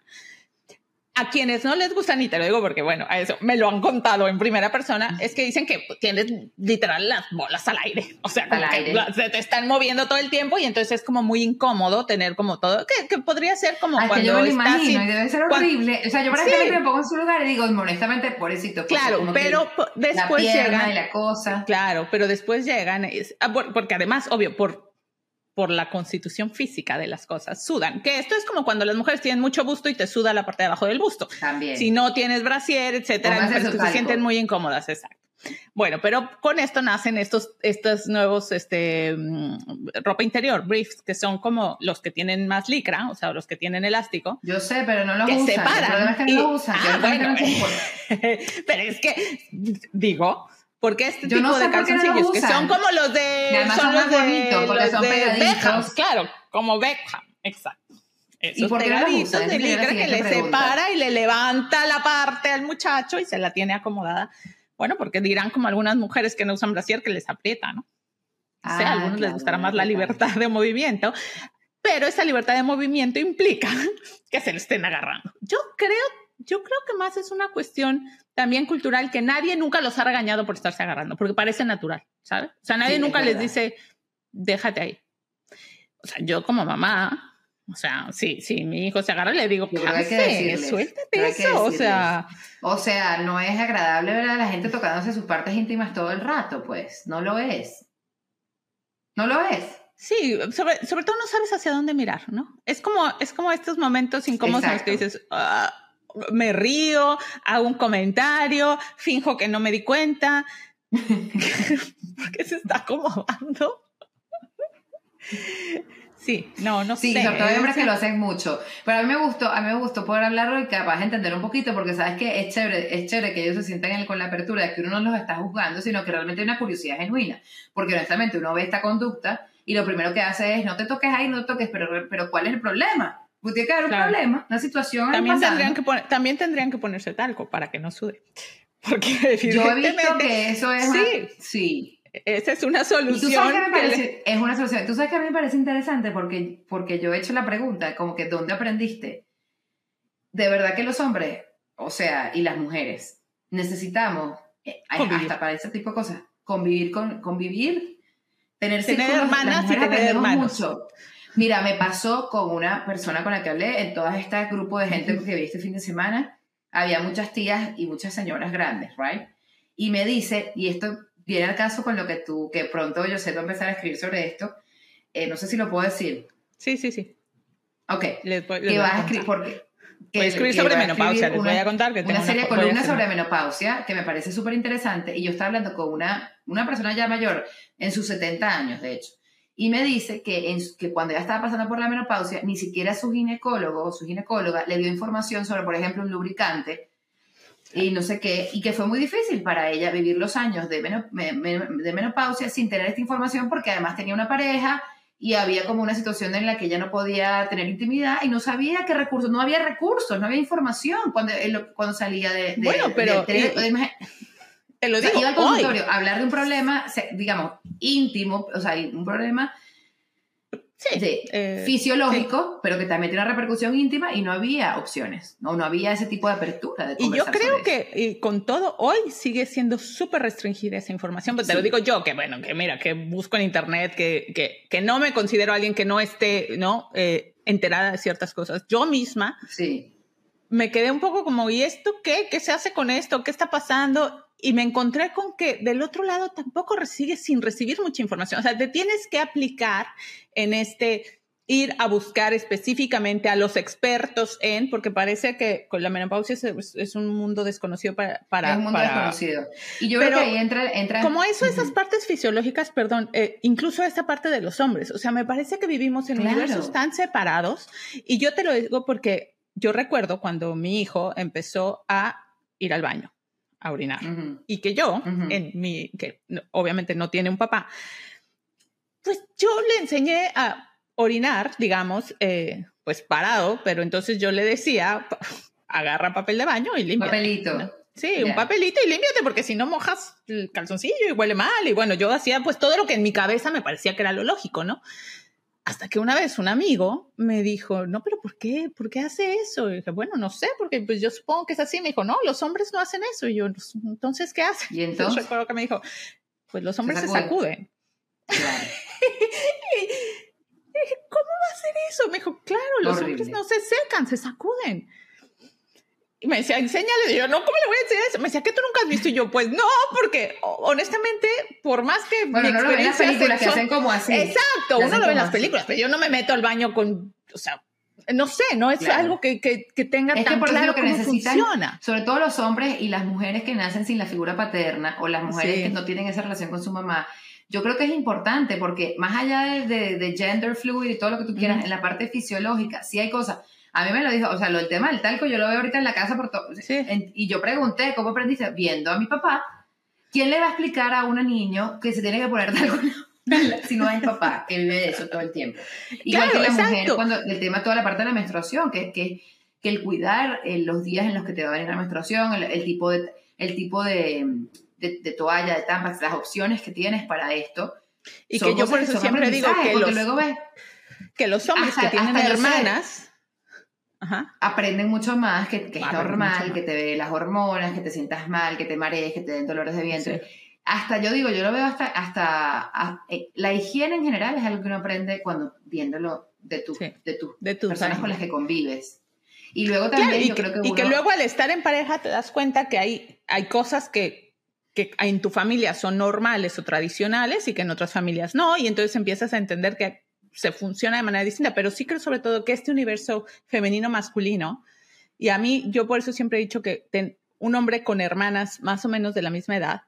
A quienes no les gustan, y te lo digo porque, bueno, a eso me lo han contado en primera persona, es que dicen que tienes literal las bolas al aire. O sea, como que aire. la- se te están moviendo todo el tiempo y entonces es como muy incómodo tener como todo, que, que podría ser como Ay, que cuando yo me lo imagino sin- y debe ser horrible. O sea, yo Sí. me pongo en su lugar y digo, honestamente, pobrecito. porque Claro, pero la después pierna llegan y la cosa. Claro, pero después llegan, ah, por- porque además, obvio, por, por la constitución física de las cosas, sudan. Que esto es como cuando las mujeres tienen mucho busto y te suda la parte de abajo del busto. También. Si no tienes brasier, etcétera, mujeres que se sienten muy incómodas, exacto. Bueno, pero con esto nacen estos, estos nuevos, este, mm, ropa interior, briefs, que son como los que tienen más licra, o sea, los que tienen elástico, Yo sé, pero no los que usan. se El problema paran. es que no y- los usan. Ah, Yo honestamente bueno, no sé por qué. pero es que, digo, porque este Yo tipo no sé de qué no calzoncillos que son como los Y de además son son los de, bonitos, los son de. Beckham, claro, como Beckham, exacto. Esos por qué pegaditos de licra que le pregunta. separa y le levanta la parte al muchacho y se la tiene acomodada. Bueno, porque dirán como algunas mujeres que no usan brasier que les aprieta, ¿no? O sea, a Ah, algunos les claro, gustará les más la libertad de movimiento, pero esa libertad de movimiento implica que se le estén agarrando. Yo creo, yo creo que más es una cuestión también cultural que nadie nunca los ha regañado por estarse agarrando, porque parece natural, ¿sabes? O sea, nadie Sí, nunca les dice, déjate ahí. O sea, yo como mamá, o sea, sí, si mi hijo se agarra, le digo, que hay que "Parce, decirles, suéltate eso, o sea, O sea, no es agradable ver a la gente tocándose sus partes íntimas todo el rato, pues. No lo es. No lo es. Sí, sobre, sobre todo no sabes hacia dónde mirar, ¿no? Es como, es como estos momentos incómodos en los que dices, "Ah, me río, hago un comentario, finjo que no me di cuenta, porque se está acomodando. Sí, no, no Sí, sé. sobre todo hay hombres es- que lo hacen mucho. Pero a mí me gustó, a mí me gustó poder hablarlo y capaz de entender un poquito, porque sabes que es chévere, es chévere que ellos se sientan en- con la apertura de que uno no los está juzgando, sino que realmente hay una curiosidad genuina. Porque honestamente uno ve esta conducta y lo primero que hace es no te toques ahí, no te toques, pero, pero ¿cuál es el problema? Pues tiene que haber un Claro. problema, una situación También tendrían, que poner, también tendrían que ponerse talco para que no sude. Porque Yo he visto que eso es Sí. una- sí. esa es una Y tú solución. sabes que me que le- parece, es una solución. Tú sabes que a mí me parece interesante porque, porque yo he hecho la pregunta, como que ¿dónde aprendiste? De verdad que los hombres, o sea, y las mujeres, necesitamos, eh, Convivir. hasta para ese tipo de cosas, convivir con, convivir, tener, Tener hermanas y tener hermanos. mucho. Mira, me pasó con una persona con la que hablé, en todas estas grupos de gente que vi este fin de semana, había muchas tías y muchas señoras grandes, ¿right? Y me dice, y esto viene al caso con lo que tú, que pronto yo sé, tú empezar a escribir sobre esto, eh, no sé si lo puedo decir. Sí, sí, sí. Ok, Les les que vas a escribir, porque... que- Voy a escribir sobre menopausia, les voy a contar que tengo una serie de columnas sobre menopausia que me parece súper interesante y yo estaba hablando con una, una persona ya mayor, en sus 70 años de hecho, y me dice que, en que cuando ella estaba pasando por la menopausia, ni siquiera su ginecólogo o su ginecóloga le dio información sobre, por ejemplo, un lubricante y no sé qué, y que fue muy difícil para ella vivir los años de, meno- me- me- de menopausia sin tener esta información porque además tenía una pareja y había como una situación en la que ella no podía tener intimidad y no sabía qué recursos, no había recursos, no había información cuando, lo- cuando salía de... de- Bueno, pero, de- de- y- Te lo o sea, digo, iba al consultorio a hablar de un problema, digamos, íntimo, o sea, un problema Sí, de- eh, fisiológico, pero que también tiene una repercusión íntima y no había opciones, no, no había ese tipo de apertura. De Y yo creo que y con todo, hoy sigue siendo súper restringida esa información. Pues te lo Sí. digo yo, que bueno, que mira, que busco en internet, que, que, que no me considero alguien que no esté ¿no? Eh, enterada de ciertas cosas. Yo misma Sí, me quedé un poco como, ¿y esto qué? ¿Qué se hace con esto? ¿Qué está pasando? Y me encontré con que del otro lado tampoco sigues sin recibir mucha información. O sea, te tienes que aplicar en este ir a buscar específicamente a los expertos en, porque parece que con la menopausia es, es un mundo desconocido para... para es un mundo para- desconocido. Y yo Pero creo que ahí entra... entra Como eso, esas Ujú. partes fisiológicas, perdón, eh, incluso esta parte de los hombres. O sea, me parece que vivimos en Claro. universos tan separados. Y yo te lo digo porque yo recuerdo cuando mi hijo empezó a ir al baño, a orinar. Y que yo, en mi, que obviamente no tiene un papá, pues yo le enseñé a orinar, digamos, eh, pues parado, pero entonces yo le decía, agarra papel de baño y limpia. Papelito. Sí, un papelito y límpiate porque si no mojas el calzoncillo y huele mal. Y bueno, yo hacía pues todo lo que en mi cabeza me parecía que era lo lógico, ¿no? Hasta que una vez un amigo me dijo, no, pero ¿por qué? ¿Por qué hace eso? Y dije, bueno, no sé, porque pues yo supongo que es así. Me dijo, no, los hombres no hacen eso. Y yo, entonces, ¿qué hacen? ¿Y entonces? recuerdo que me dijo, pues los hombres se sacuden. sacuden. Claro. Y dije, ¿cómo va a ser eso? Me dijo, claro, los Horrible. hombres no se secan, se sacuden. Y me decía, enséñale. Y yo, no, ¿cómo le voy a enseñar eso? Me decía, ¿qué tú nunca has visto? Y yo, pues no, porque honestamente, por más que Bueno, mi no lo ven las películas que hacen como así. Exacto, Que uno lo ve en las así. películas, pero yo no me meto al baño con, o sea, no sé, no es Claro. algo que, que, que tenga Es que tan por eso claro que cómo funciona. sobre todo los hombres y las mujeres que nacen sin la figura paterna o las mujeres Sí. que no tienen esa relación con su mamá, yo creo que es importante porque más allá de, de- de gender fluid y todo lo que tú quieras, Ujú. en la parte fisiológica, sí hay cosas. A mí me lo dijo, o sea, lo del tema del talco, yo lo veo ahorita en la casa por todo. Sí. en- y yo pregunté, ¿cómo aprendiste? Viendo a mi papá. ¿Quién le va a explicar a un niño que se tiene que poner talco si no es el papá que vive de eso todo el tiempo? Igual Claro, que la mujer, exacto. cuando el tema toda la parte de la menstruación, que, que, que el cuidar eh, los días en los que te va a venir la menstruación, el, el tipo de el tipo de, de, de toalla, de tampax, las opciones que tienes para esto. Y que yo por eso siempre digo que los, luego ves, que los hombres hasta- que tienen hermanas, ajá, aprenden mucho más, que, que es normal, que te ve las hormonas, que te sientas mal, que te marees, que te den dolores de vientre. Hasta yo digo, yo lo veo hasta, hasta a- eh, la higiene en general es algo que uno aprende cuando viéndolo de tu, Sí. de tus de tus personas con las que convives. Y luego también Claro, y, yo que, creo que, y que uno- luego al estar en pareja te das cuenta que hay, hay cosas que, que en tu familia son normales o tradicionales y que en otras familias no, y entonces empiezas a entender que se funciona de manera distinta, pero sí creo sobre todo que este universo femenino-masculino, y a mí yo por eso siempre he dicho que ten- un hombre con hermanas más o menos de la misma edad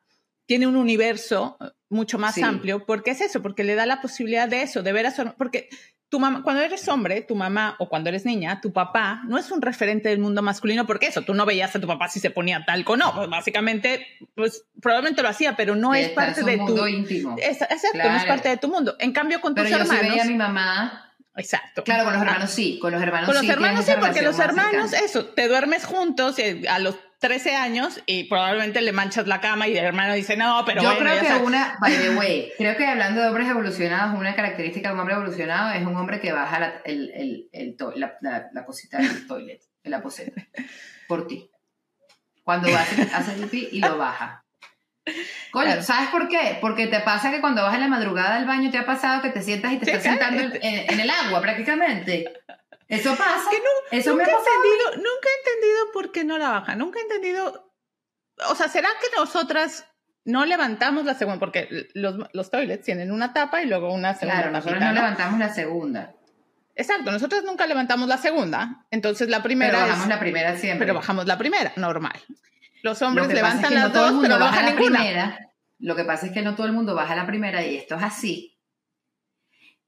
tiene un universo eh, mucho más Sí. amplio, porque es eso, porque le da la posibilidad de eso, de ver a su porque tu mamá, cuando eres hombre, tu mamá o cuando eres niña, tu papá no es un referente del mundo masculino, porque eso, tú no veías a tu papá si se ponía talco, no, pues básicamente, pues probablemente lo hacía, pero no es parte su de tu... mundo íntimo. Es- Exacto, no es parte de tu mundo. En cambio, con Pero tus yo sí hermanos... veía a mi mamá, Exacto. claro, con los hermanos sí, con los hermanos con los sí hermanos sí, porque los hermanos, cercana. eso, te duermes juntos eh, a los 13 años y probablemente le manchas la cama y el hermano dice, no, pero yo bueno, creo que sabes". una, by the way, creo que hablando de hombres evolucionados, una característica de un hombre evolucionado es un hombre que baja la, el, el, el to- la, la, la cosita del toilet, el aposento, por ti. Cuando hace, hace pipí y lo baja. Coño, Claro. ¿sabes por qué? Porque te pasa que cuando vas en la madrugada al baño te ha pasado que te sientas y te Sí, estás sentando en, en- en el agua prácticamente. Eso pasa. Que nu- Eso me nunca ha he entendido, nunca he entendido por qué no la baja. Nunca he entendido. O sea, ¿será que nosotras no levantamos la segunda? Porque los, los toilets tienen una tapa y luego una segunda. Claro, nosotros no ¿no? levantamos la segunda, Exacto, nosotros nunca levantamos la segunda. Entonces la pero primera bajamos es- la primera siempre. pero bajamos la primera, normal. Los Lo hombres es levantan no las el dos, pero no baja bajan la ninguna. primera. Lo que pasa es que no todo el mundo baja la primera y esto es así.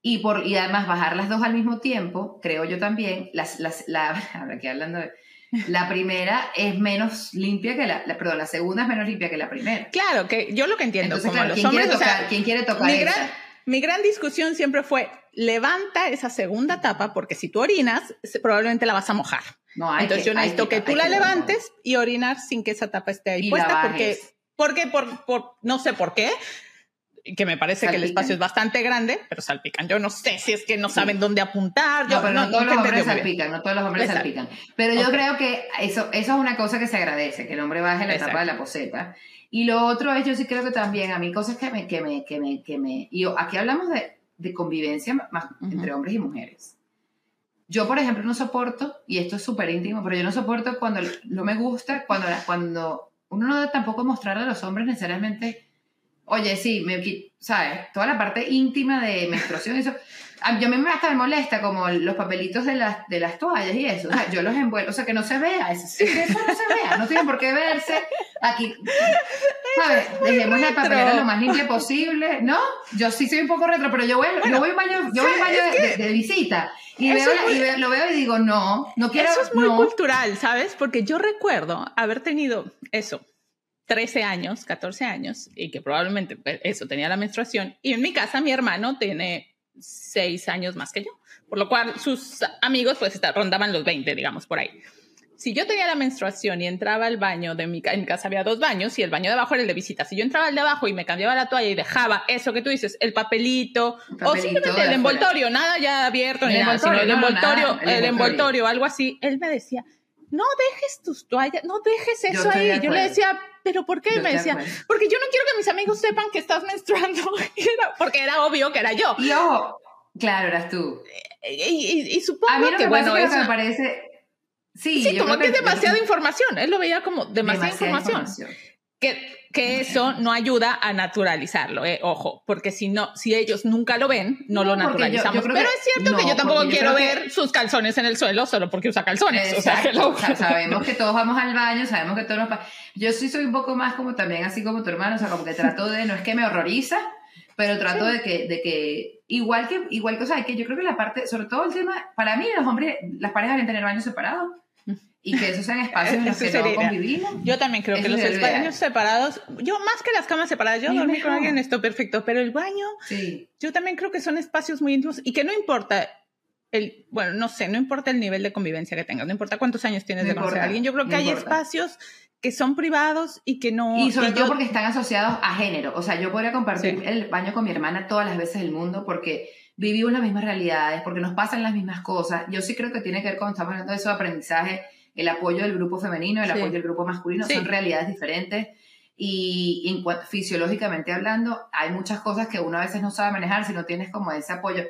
Y, por, y además bajar las dos al mismo tiempo, creo yo también, las, las, la, ahora aquí hablando de- la primera es menos limpia que la, la- perdón, la segunda es menos limpia que la primera. Claro, que yo lo que entiendo, Entonces, como claro, los ¿quién quiere, hombres, o sea, tocar, ¿quién quiere tocar mi gran, mi gran discusión siempre fue, levanta esa segunda tapa, porque si tú orinas, probablemente la vas a mojar. No, hay Entonces que- yo necesito que, hay tú la que- levantes y orinar sin que esa tapa esté ahí Y puesta, porque, porque por, por, no sé por qué, que me parece que el Salpican. espacio es bastante grande, pero salpican. Yo no sé si es que no saben dónde apuntar. Yo No, pero no, todos los hombres salpican, no todos los hombres Exacto. salpican. Pero yo Ok. creo que eso, eso es una cosa que se agradece, que el hombre baje la etapa Exacto. de la poseta. Y lo otro es, yo sí creo que también, a mí cosas que me, que me, que me, que me, y yo- aquí hablamos de, de convivencia más Ujú. entre hombres y mujeres. Yo, por ejemplo, no soporto, y esto es súper íntimo, pero yo no soporto cuando no me gusta, cuando, cuando uno no debe tampoco mostrar a los hombres necesariamente, oye, sí, me, ¿sabes? Toda la parte íntima de menstruación, eso. A yo a mí me hasta me molesta como los papelitos de las, de las toallas y eso. O sea, yo los envuelvo, o sea, que no se vea, eso, que eso no se vea, no tiene por qué verse. Aquí, ¿sabes? Dejemos la papelera retro. lo más limpia posible, ¿no? Yo sí soy un poco retro, pero yo voy, yo voy baño, yo voy baño de, de- de visita y, veo, muy- y veo- lo veo y digo, no, no quiero, Eso es muy no. cultural, ¿sabes? Porque yo recuerdo haber tenido eso, 13 años, 14 años, y que probablemente pues, eso tenía la menstruación. Y en mi casa mi hermano tiene 6 años más que yo, por lo cual sus amigos pues rondaban los 20, digamos, por ahí. Si yo tenía la menstruación y entraba al baño de mi, en mi casa había dos baños y el baño de abajo era el de visita. Si yo entraba al de abajo y me cambiaba la toalla y dejaba eso que tú dices, el papelito, El o papelito simplemente el envoltorio, nada ya abierto ni El nada, sino el envoltorio, no, envoltorio, nada, el el envoltorio. envoltorio, algo así, él me decía, no dejes tus toallas, no dejes Yo eso de ahí. Yo le decía, ¿pero por qué? Yo Y me decía, porque yo no quiero que mis amigos sepan que estás menstruando. Porque era obvio que era yo. Y ojo, claro, eras tú. Y, y- y supongo A mí lo que, que, bueno, pasa es es que me parece... Sí, Sí, yo como que es yo demasiada información. Él lo veía como demasiada, información. información. Que, que eso no ayuda a naturalizarlo, eh, ojo, porque si no, si ellos nunca lo ven, no, lo No, porque yo- yo naturalizamos. creo Pero que- es cierto que no, yo tampoco yo quiero creo que- ver sus calzones en el suelo solo porque usa calzones. O sea, que Exacto, lo- o sea, sabemos que todos vamos al baño, sabemos que todos nos... Yo sí soy un poco más como también, así como tu hermano, o sea, como que trato de, no es que me horroriza, pero trato de que, de que, igual que, igual que, o sea, que yo creo que la parte, sobre todo el tema, para mí los hombres, las parejas deben tener baños separados y que esos sean espacios en los que no convivimos. Yo también creo que los es lo ideal. baños separados, yo más que las camas separadas, yo Es dormir con alguien esto perfecto, pero el baño, Sí, yo también creo que son espacios muy íntimos y que no importa el, bueno, no sé, no importa el nivel de convivencia que tengas, no importa cuántos años tienes No de conocer a alguien, yo creo que no hay importa. espacios que son privados y que no... Y sobre y todo yo- porque están asociados a género. O sea, yo podría compartir Sí. el baño con mi hermana todas las veces del mundo porque vivimos las mismas realidades, porque nos pasan las mismas cosas. Yo sí creo que tiene que ver con, estamos hablando de eso, de aprendizaje, el apoyo del grupo femenino, el Sí. apoyo del grupo masculino, Sí. son realidades diferentes. Y en cuanto- fisiológicamente hablando, hay muchas cosas que uno a veces no sabe manejar si no tienes como ese apoyo.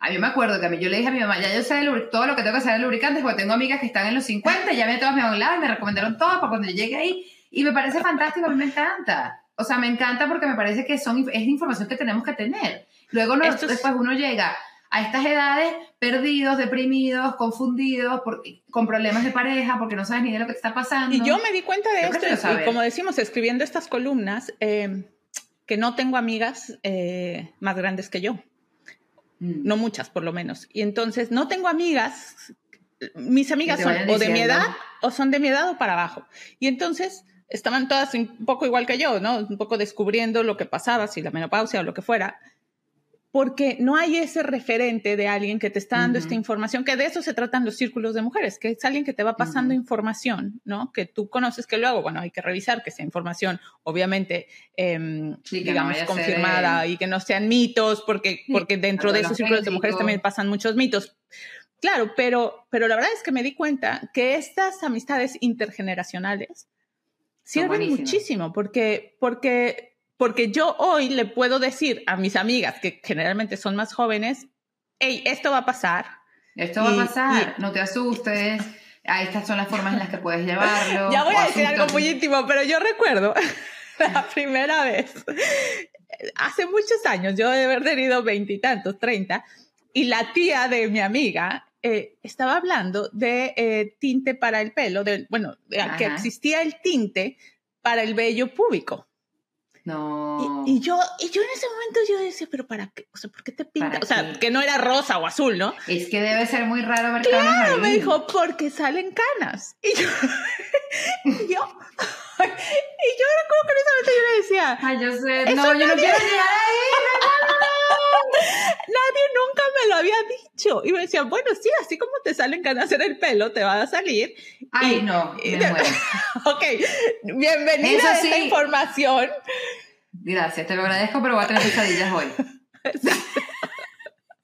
A mí me acuerdo que a mí yo le dije a mi mamá, ya yo sé el todo lo que tengo que saber de lubricantes, porque tengo amigas que están en los 50, ya me todas me han y me recomendaron todo para cuando yo llegue ahí. Y me parece fantástico, a mí me encanta. O sea, me encanta porque me parece que son, es información que tenemos que tener. Luego no- es- después uno llega a estas edades perdidos, deprimidos, confundidos, por- con problemas de pareja, porque no sabes ni de lo que te está pasando. Y yo me di cuenta de Yo esto, y como decimos, escribiendo estas columnas, eh, que no tengo amigas eh, más grandes que yo, Mm. no muchas por lo menos. Y entonces no tengo amigas, mis amigas son o de mi edad o son de mi edad o para abajo. Y entonces estaban todas un poco igual que yo, ¿no? Un poco descubriendo lo que pasaba, si la menopausia o lo que fuera. Porque no hay ese referente de alguien que te está dando esta información, que de eso se tratan los círculos de mujeres, que es alguien que te va pasando Ujú. información, ¿no? Que tú conoces, que luego, bueno, hay que revisar que esa información, obviamente, em, Sí, que no digamos, confirmada y que no sean mitos, porque, Sí, porque dentro de esos círculos de mujeres también pasan muchos mitos. Claro, pero, pero la verdad es que me di cuenta que estas amistades intergeneracionales sirven muchísimo porque, porque, porque yo hoy le puedo decir a mis amigas, que generalmente son más jóvenes, hey, esto va a pasar. Esto va a pasar, no te asustes. Ah, estas son las formas en las que puedes llevarlo. Ya voy a decir algo muy íntimo, pero yo recuerdo la primera vez, hace muchos años, yo de haber tenido veintitantos, treinta, y la tía de mi amiga eh, estaba hablando de eh, tinte para el pelo, de, bueno, de que existía el tinte para el vello púbico. No. Y, y yo, y yo en ese momento yo decía, pero ¿para qué? O sea, ¿por qué te pinta? ¿Para O sea, qué? que no era rosa o azul, ¿no? Es que debe ser muy raro ver canas Claro, ahí. me dijo, porque salen canas. Y yo, y yo, y yo recuerdo que en ese momento yo le decía, Ay, yo sé. No, yo no quiero llegar ahí. nadie nunca me lo había dicho. Y me decía, bueno, sí, así como te salen canas en el pelo, te va a salir. Ay, Y- no, y me de- muero. Ok, bienvenida Eso a esta sí. información. Gracias, te lo agradezco, pero voy a tener pesadillas hoy.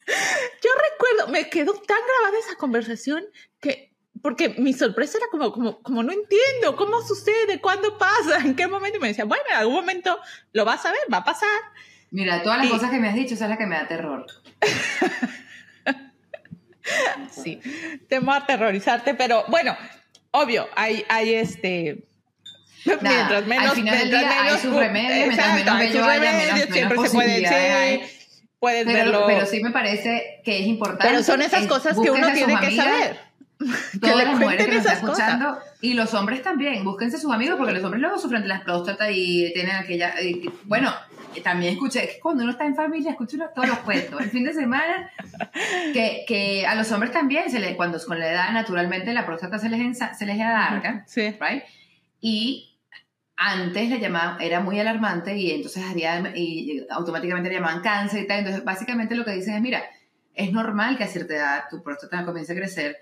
Yo recuerdo, me quedó tan grabada esa conversación que, porque mi sorpresa era como, como, como no entiendo cómo sucede, cuándo pasa, en qué momento. Y me decía, bueno, en algún momento lo vas a ver, va a pasar. Mira, todas las Y- cosas que me has dicho, esa es la que me da terror. Sí, temo aterrorizarte, pero bueno, obvio, hay, hay este. mientras menos, al final del mientras día hay menos, sus remedios, mientras menos hay bello haya, menos- siempre se pueden, posibilidades hay. sí, puedes Pero, verlo. pero sí me parece que es importante. Pero son esas es- cosas que uno a tiene que amigas, saber. que Todas las mujeres que nos están esas cosas. escuchando y los hombres también, búsquense sus amigos porque los hombres luego sufren de las próstatas y tienen aquella... y- bueno, también escuché, es que cuando uno está en familia escucha todos los cuentos. El fin de semana, que, que a los hombres también, se le, cuando con la edad naturalmente la próstata se les, ensa- se les alarga, Sí. right? Y antes le llamaban, era muy alarmante y entonces haría, y automáticamente le llamaban cáncer y tal. Entonces, básicamente lo que dicen es, mira, es normal que a cierta edad tu próstata comience a crecer.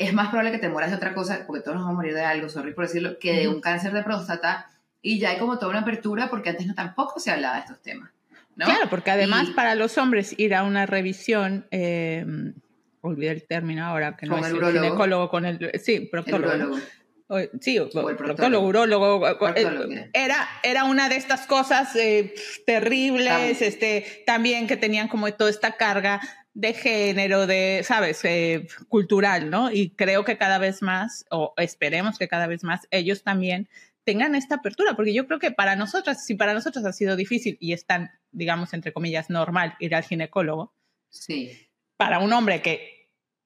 Es más probable que te mueras de otra cosa, porque todos nos vamos a morir de algo, sorry por decirlo, que de un cáncer de próstata. Y ya hay como toda una apertura porque antes no tampoco se hablaba de estos temas. ¿no? Claro, porque además Y- para los hombres ir a una revisión, eh, olvidé el término ahora, que no es el el urólogo. ginecólogo, con el, sí, el proctólogo. ¿no? urólogo. O- Sí, o- O el proctólogo, proctólogo. urólogo. Proctólogo, eh, Era, era una de estas cosas eh, terribles, También. este, también que tenían como toda esta carga de género, de, sabes, Eh, cultural, ¿no? Y creo que cada vez más, o esperemos que cada vez más, ellos también tengan esta apertura, porque yo creo que para nosotras, si para nosotros ha sido difícil y es tan, digamos, entre comillas, normal ir al ginecólogo, Sí. para un hombre que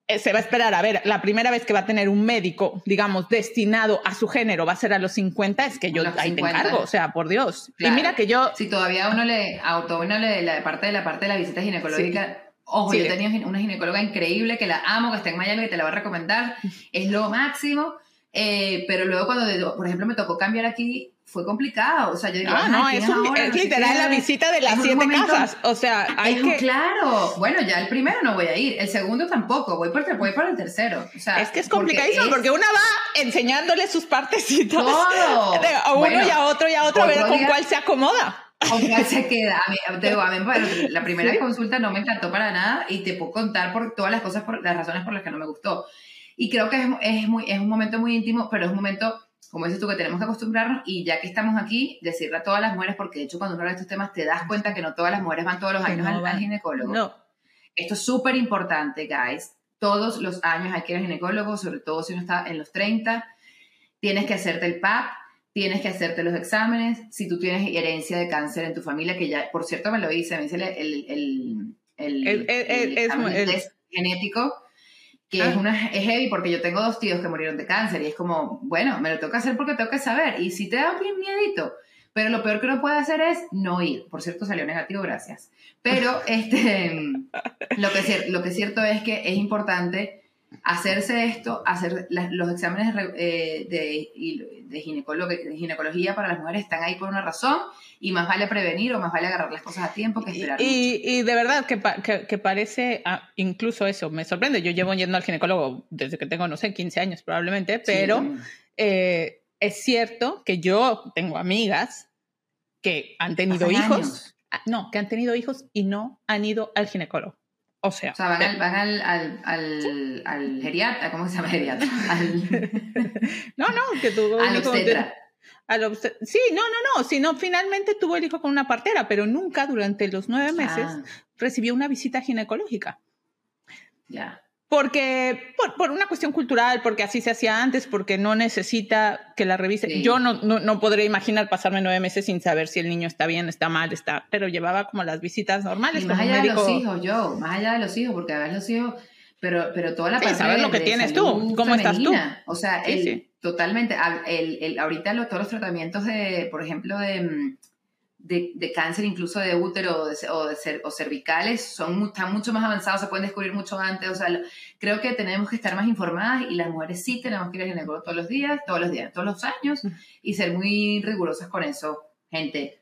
eh, se va a esperar a ver, la primera vez que va a tener un médico, digamos, destinado a su género, va a ser a los 50, es que yo ahí 50. te encargo, o sea, por Dios. Claro. Y mira que yo, Si todavía uno le, a todo uno le, la parte de la parte de la visita ginecológica, ojo, Sí. yo tenía una ginecóloga increíble que la amo, que está en Miami, que te la voy a recomendar, es lo máximo, eh, pero luego cuando, por ejemplo, me tocó cambiar aquí, fue complicado, o sea, yo digo, ah, no, ¿quién es, un- ahora? es No sé literal la visita de las siete momento- casas, o sea, hay Es un- que... claro, bueno, ya el primero no voy a ir, el segundo tampoco, voy por, voy por el tercero. O sea, Es que es porque complicadísimo es porque una va enseñándole sus partecitas Todo. a uno Bueno, y a otro y a otro a ver con día- cuál se acomoda. ¿Con cuál se queda? A mí, te digo, a mí, bueno, la primera Sí. consulta no me encantó para nada y te puedo contar por todas las cosas, por las razones por las que no me gustó. Y creo que es, es, muy, es un momento muy íntimo, pero es un momento, como dices tú, que tenemos que acostumbrarnos y ya que estamos aquí, decirle a todas las mujeres, porque de hecho cuando uno habla de estos temas te das cuenta que no todas las mujeres van todos los años no al, ginecólogo. No, Esto es súper importante, guys. Todos los años hay que ir al ginecólogo, sobre todo si uno está en los 30. Tienes que hacerte el PAP, tienes que hacerte los exámenes. Si tú tienes herencia de cáncer en tu familia, que ya, por cierto, me lo hice, me hice el, el, el, test genético, que Ah. es, una, es heavy porque yo tengo dos tíos que murieron de cáncer y es como, bueno, me lo tengo que hacer porque tengo que saber. Y si te da un miedito, pero lo peor que uno puede hacer es no ir. Por cierto, salió negativo, gracias. Pero este, lo, que, lo que es cierto es que es importante hacerse esto, hacer los exámenes eh, de, ginecología para las mujeres están ahí por una razón y más vale prevenir o más vale agarrar las cosas a tiempo que esperar. Y, y de verdad que, pa- que, que parece, ah, incluso eso, me sorprende. Yo llevo yendo al ginecólogo desde que tengo, no sé, 15 años probablemente, pero Sí. eh, es cierto que yo tengo amigas que han tenido hijos, años. ah, no, que han tenido hijos y no han ido al ginecólogo. O sea, O sea, van al, van al, al, al, al geriatra, ¿cómo se llama geriatra? No, no, que tuvo al obstetra. al obstet- sí, no, no, no, sino finalmente tuvo el hijo con una partera, pero nunca durante los nueve meses Ah, recibió una visita ginecológica. ya. Porque, por, por una cuestión cultural, porque así se hacía antes, porque no necesita que la revise. Sí. Yo no, no, no podría imaginar pasarme nueve meses sin saber si el niño está bien, está mal, está, pero llevaba como las visitas normales. Y más allá de los hijos, yo, más allá de los hijos, porque a veces los hijos, pero, pero toda la Sí, parte saber lo que de tienes tú, cómo estás tú. O sea, Sí, el- totalmente. al- El, el- ahorita todos los tratamientos de, por ejemplo, de, mm, de, de cáncer, incluso de útero o, de, o, de cer- o cervicales, son, están mucho más avanzados, se pueden descubrir mucho antes. O sea, lo- creo que tenemos que estar más informadas y las mujeres sí tenemos que ir al ginecólogo todos los días, todos los días, todos los años y ser muy rigurosas con eso, gente.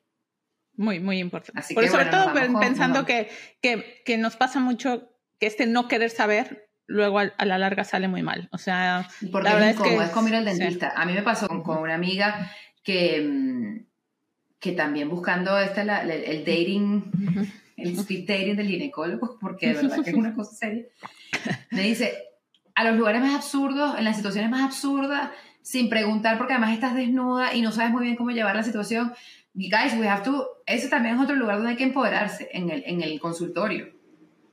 Muy, muy importante. Así Por que, sobre bueno, todo con- pensando que, que, que nos pasa mucho que este no querer saber, luego a, a la larga sale muy mal. O sea, Porque La verdad es es que- es como ir al sí. dentista. A mí me pasó con, con una amiga que, mm, que también buscando esta, la- la- el dating, el speed dating del ginecólogo, porque de verdad que es una cosa seria, me dice, a los lugares más absurdos, en las situaciones más absurdas, sin preguntar, porque además estás desnuda y no sabes muy bien cómo llevar la situación. Guys, we have to, ese también es otro lugar donde hay que empoderarse, en el, en el consultorio.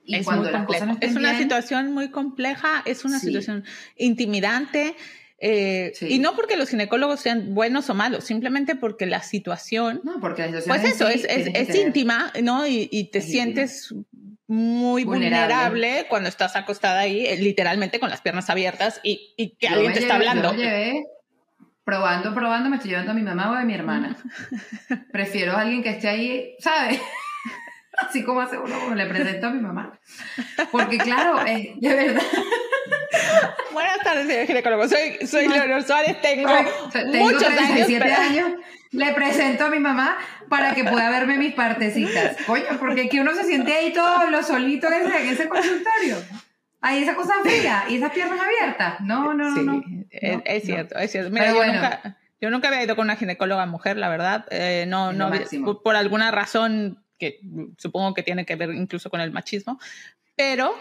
Y es cuando muy las complejo. cosas no es una bien, situación muy compleja, es una Sí. situación intimidante. Eh, Sí. Y no porque los ginecólogos sean buenos o malos, simplemente porque la situación, No, porque la situación pues en eso, sí es, es, es íntima, ¿no? Y, y te Es íntima. sientes muy Vulnerable. vulnerable. cuando estás acostada ahí, eh, literalmente con las piernas abiertas y, y que Yo alguien te está yo hablando. me llevé probando, probando, me estoy llevando a mi mamá o a mi hermana. Prefiero a alguien que esté ahí, ¿sabes? Así como hace uno, como le presento a mi mamá. Porque claro, eh, de verdad, Buenas tardes, señor ginecólogo. Soy, soy Leonor Suárez, tengo, tengo muchos 37 años. pero- años, le presento a mi mamá para que pueda verme mis partecitas. Coño, porque aquí uno se siente ahí todo lo solito en ese, en ese consultorio. Ahí esa cosa fría y esas piernas abiertas. No, no, no. Sí, no. es, No, es no. cierto, es cierto. Mira, Pero yo, bueno. nunca, yo nunca había ido con una ginecóloga mujer, la verdad. Eh, no, no por alguna razón que supongo que tiene que ver incluso con el machismo, pero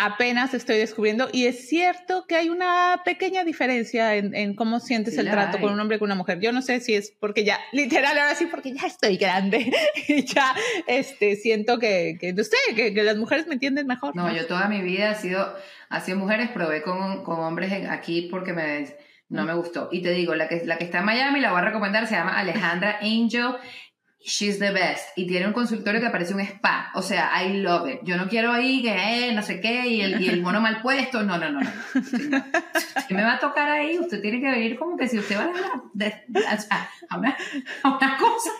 apenas estoy descubriendo y es cierto que hay una pequeña diferencia en, en cómo sientes Sí el trato hay. con un hombre y con una mujer. Yo no sé si es porque ya, literal, ahora sí, porque ya estoy grande y ya este, siento que, que no sé, que, que las mujeres me entienden mejor. No, yo toda mi vida ha sido, ha sido mujeres, probé con, con hombres en- aquí porque me, no me gustó. Y te digo, la que, la que está en Miami, la voy a recomendar, se llama Alejandra Angel. She's the best. Y tiene un consultorio que parece un spa. O sea, I love it. Yo no quiero ahí que, eh, no sé qué, y el, y el mono mal puesto. No, no, no. no. Si me va a tocar ahí, usted tiene que venir como que si usted va a, de- sea, a, una, a una cosa.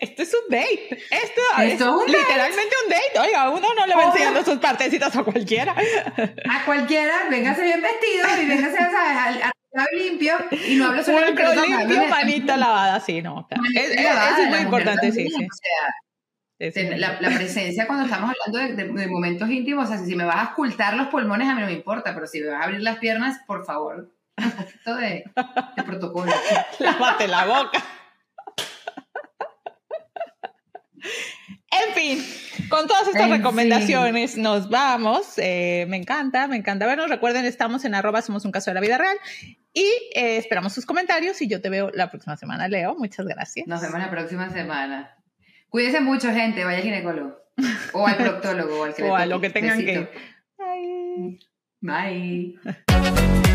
Esto es un date. Esto, es, Esto es un date. literalmente un date. Oiga, uno no le va Obvio. enseñando sus partecitas a cualquiera. A cualquiera, véngase bien vestido y véngase, ¿sabes? Al, limpio. Y no hablo solo de personas, limpio, manita lavada, sí, no. claro. Es- lavada, eso es muy importante, sí, sí. O sea, la, la presencia cuando estamos hablando de, de- de momentos íntimos, o sea, si me vas a ocultar los pulmones, a mí no me importa, pero si me vas a abrir las piernas, por favor, un poquito de, de protocolo. Lávate la boca. En fin, con todas estas En recomendaciones nos vamos. Eh, me encanta, me encanta vernos. Recuerden, estamos en arroba somos un caso de la vida real y eh, esperamos sus comentarios y yo te veo la próxima semana, Leo. Muchas gracias. Nos vemos la próxima semana. Cuídense mucho, gente, vaya al ginecólogo. O al proctólogo, o al que o a lo que tengan Besito. que. Bye. Bye.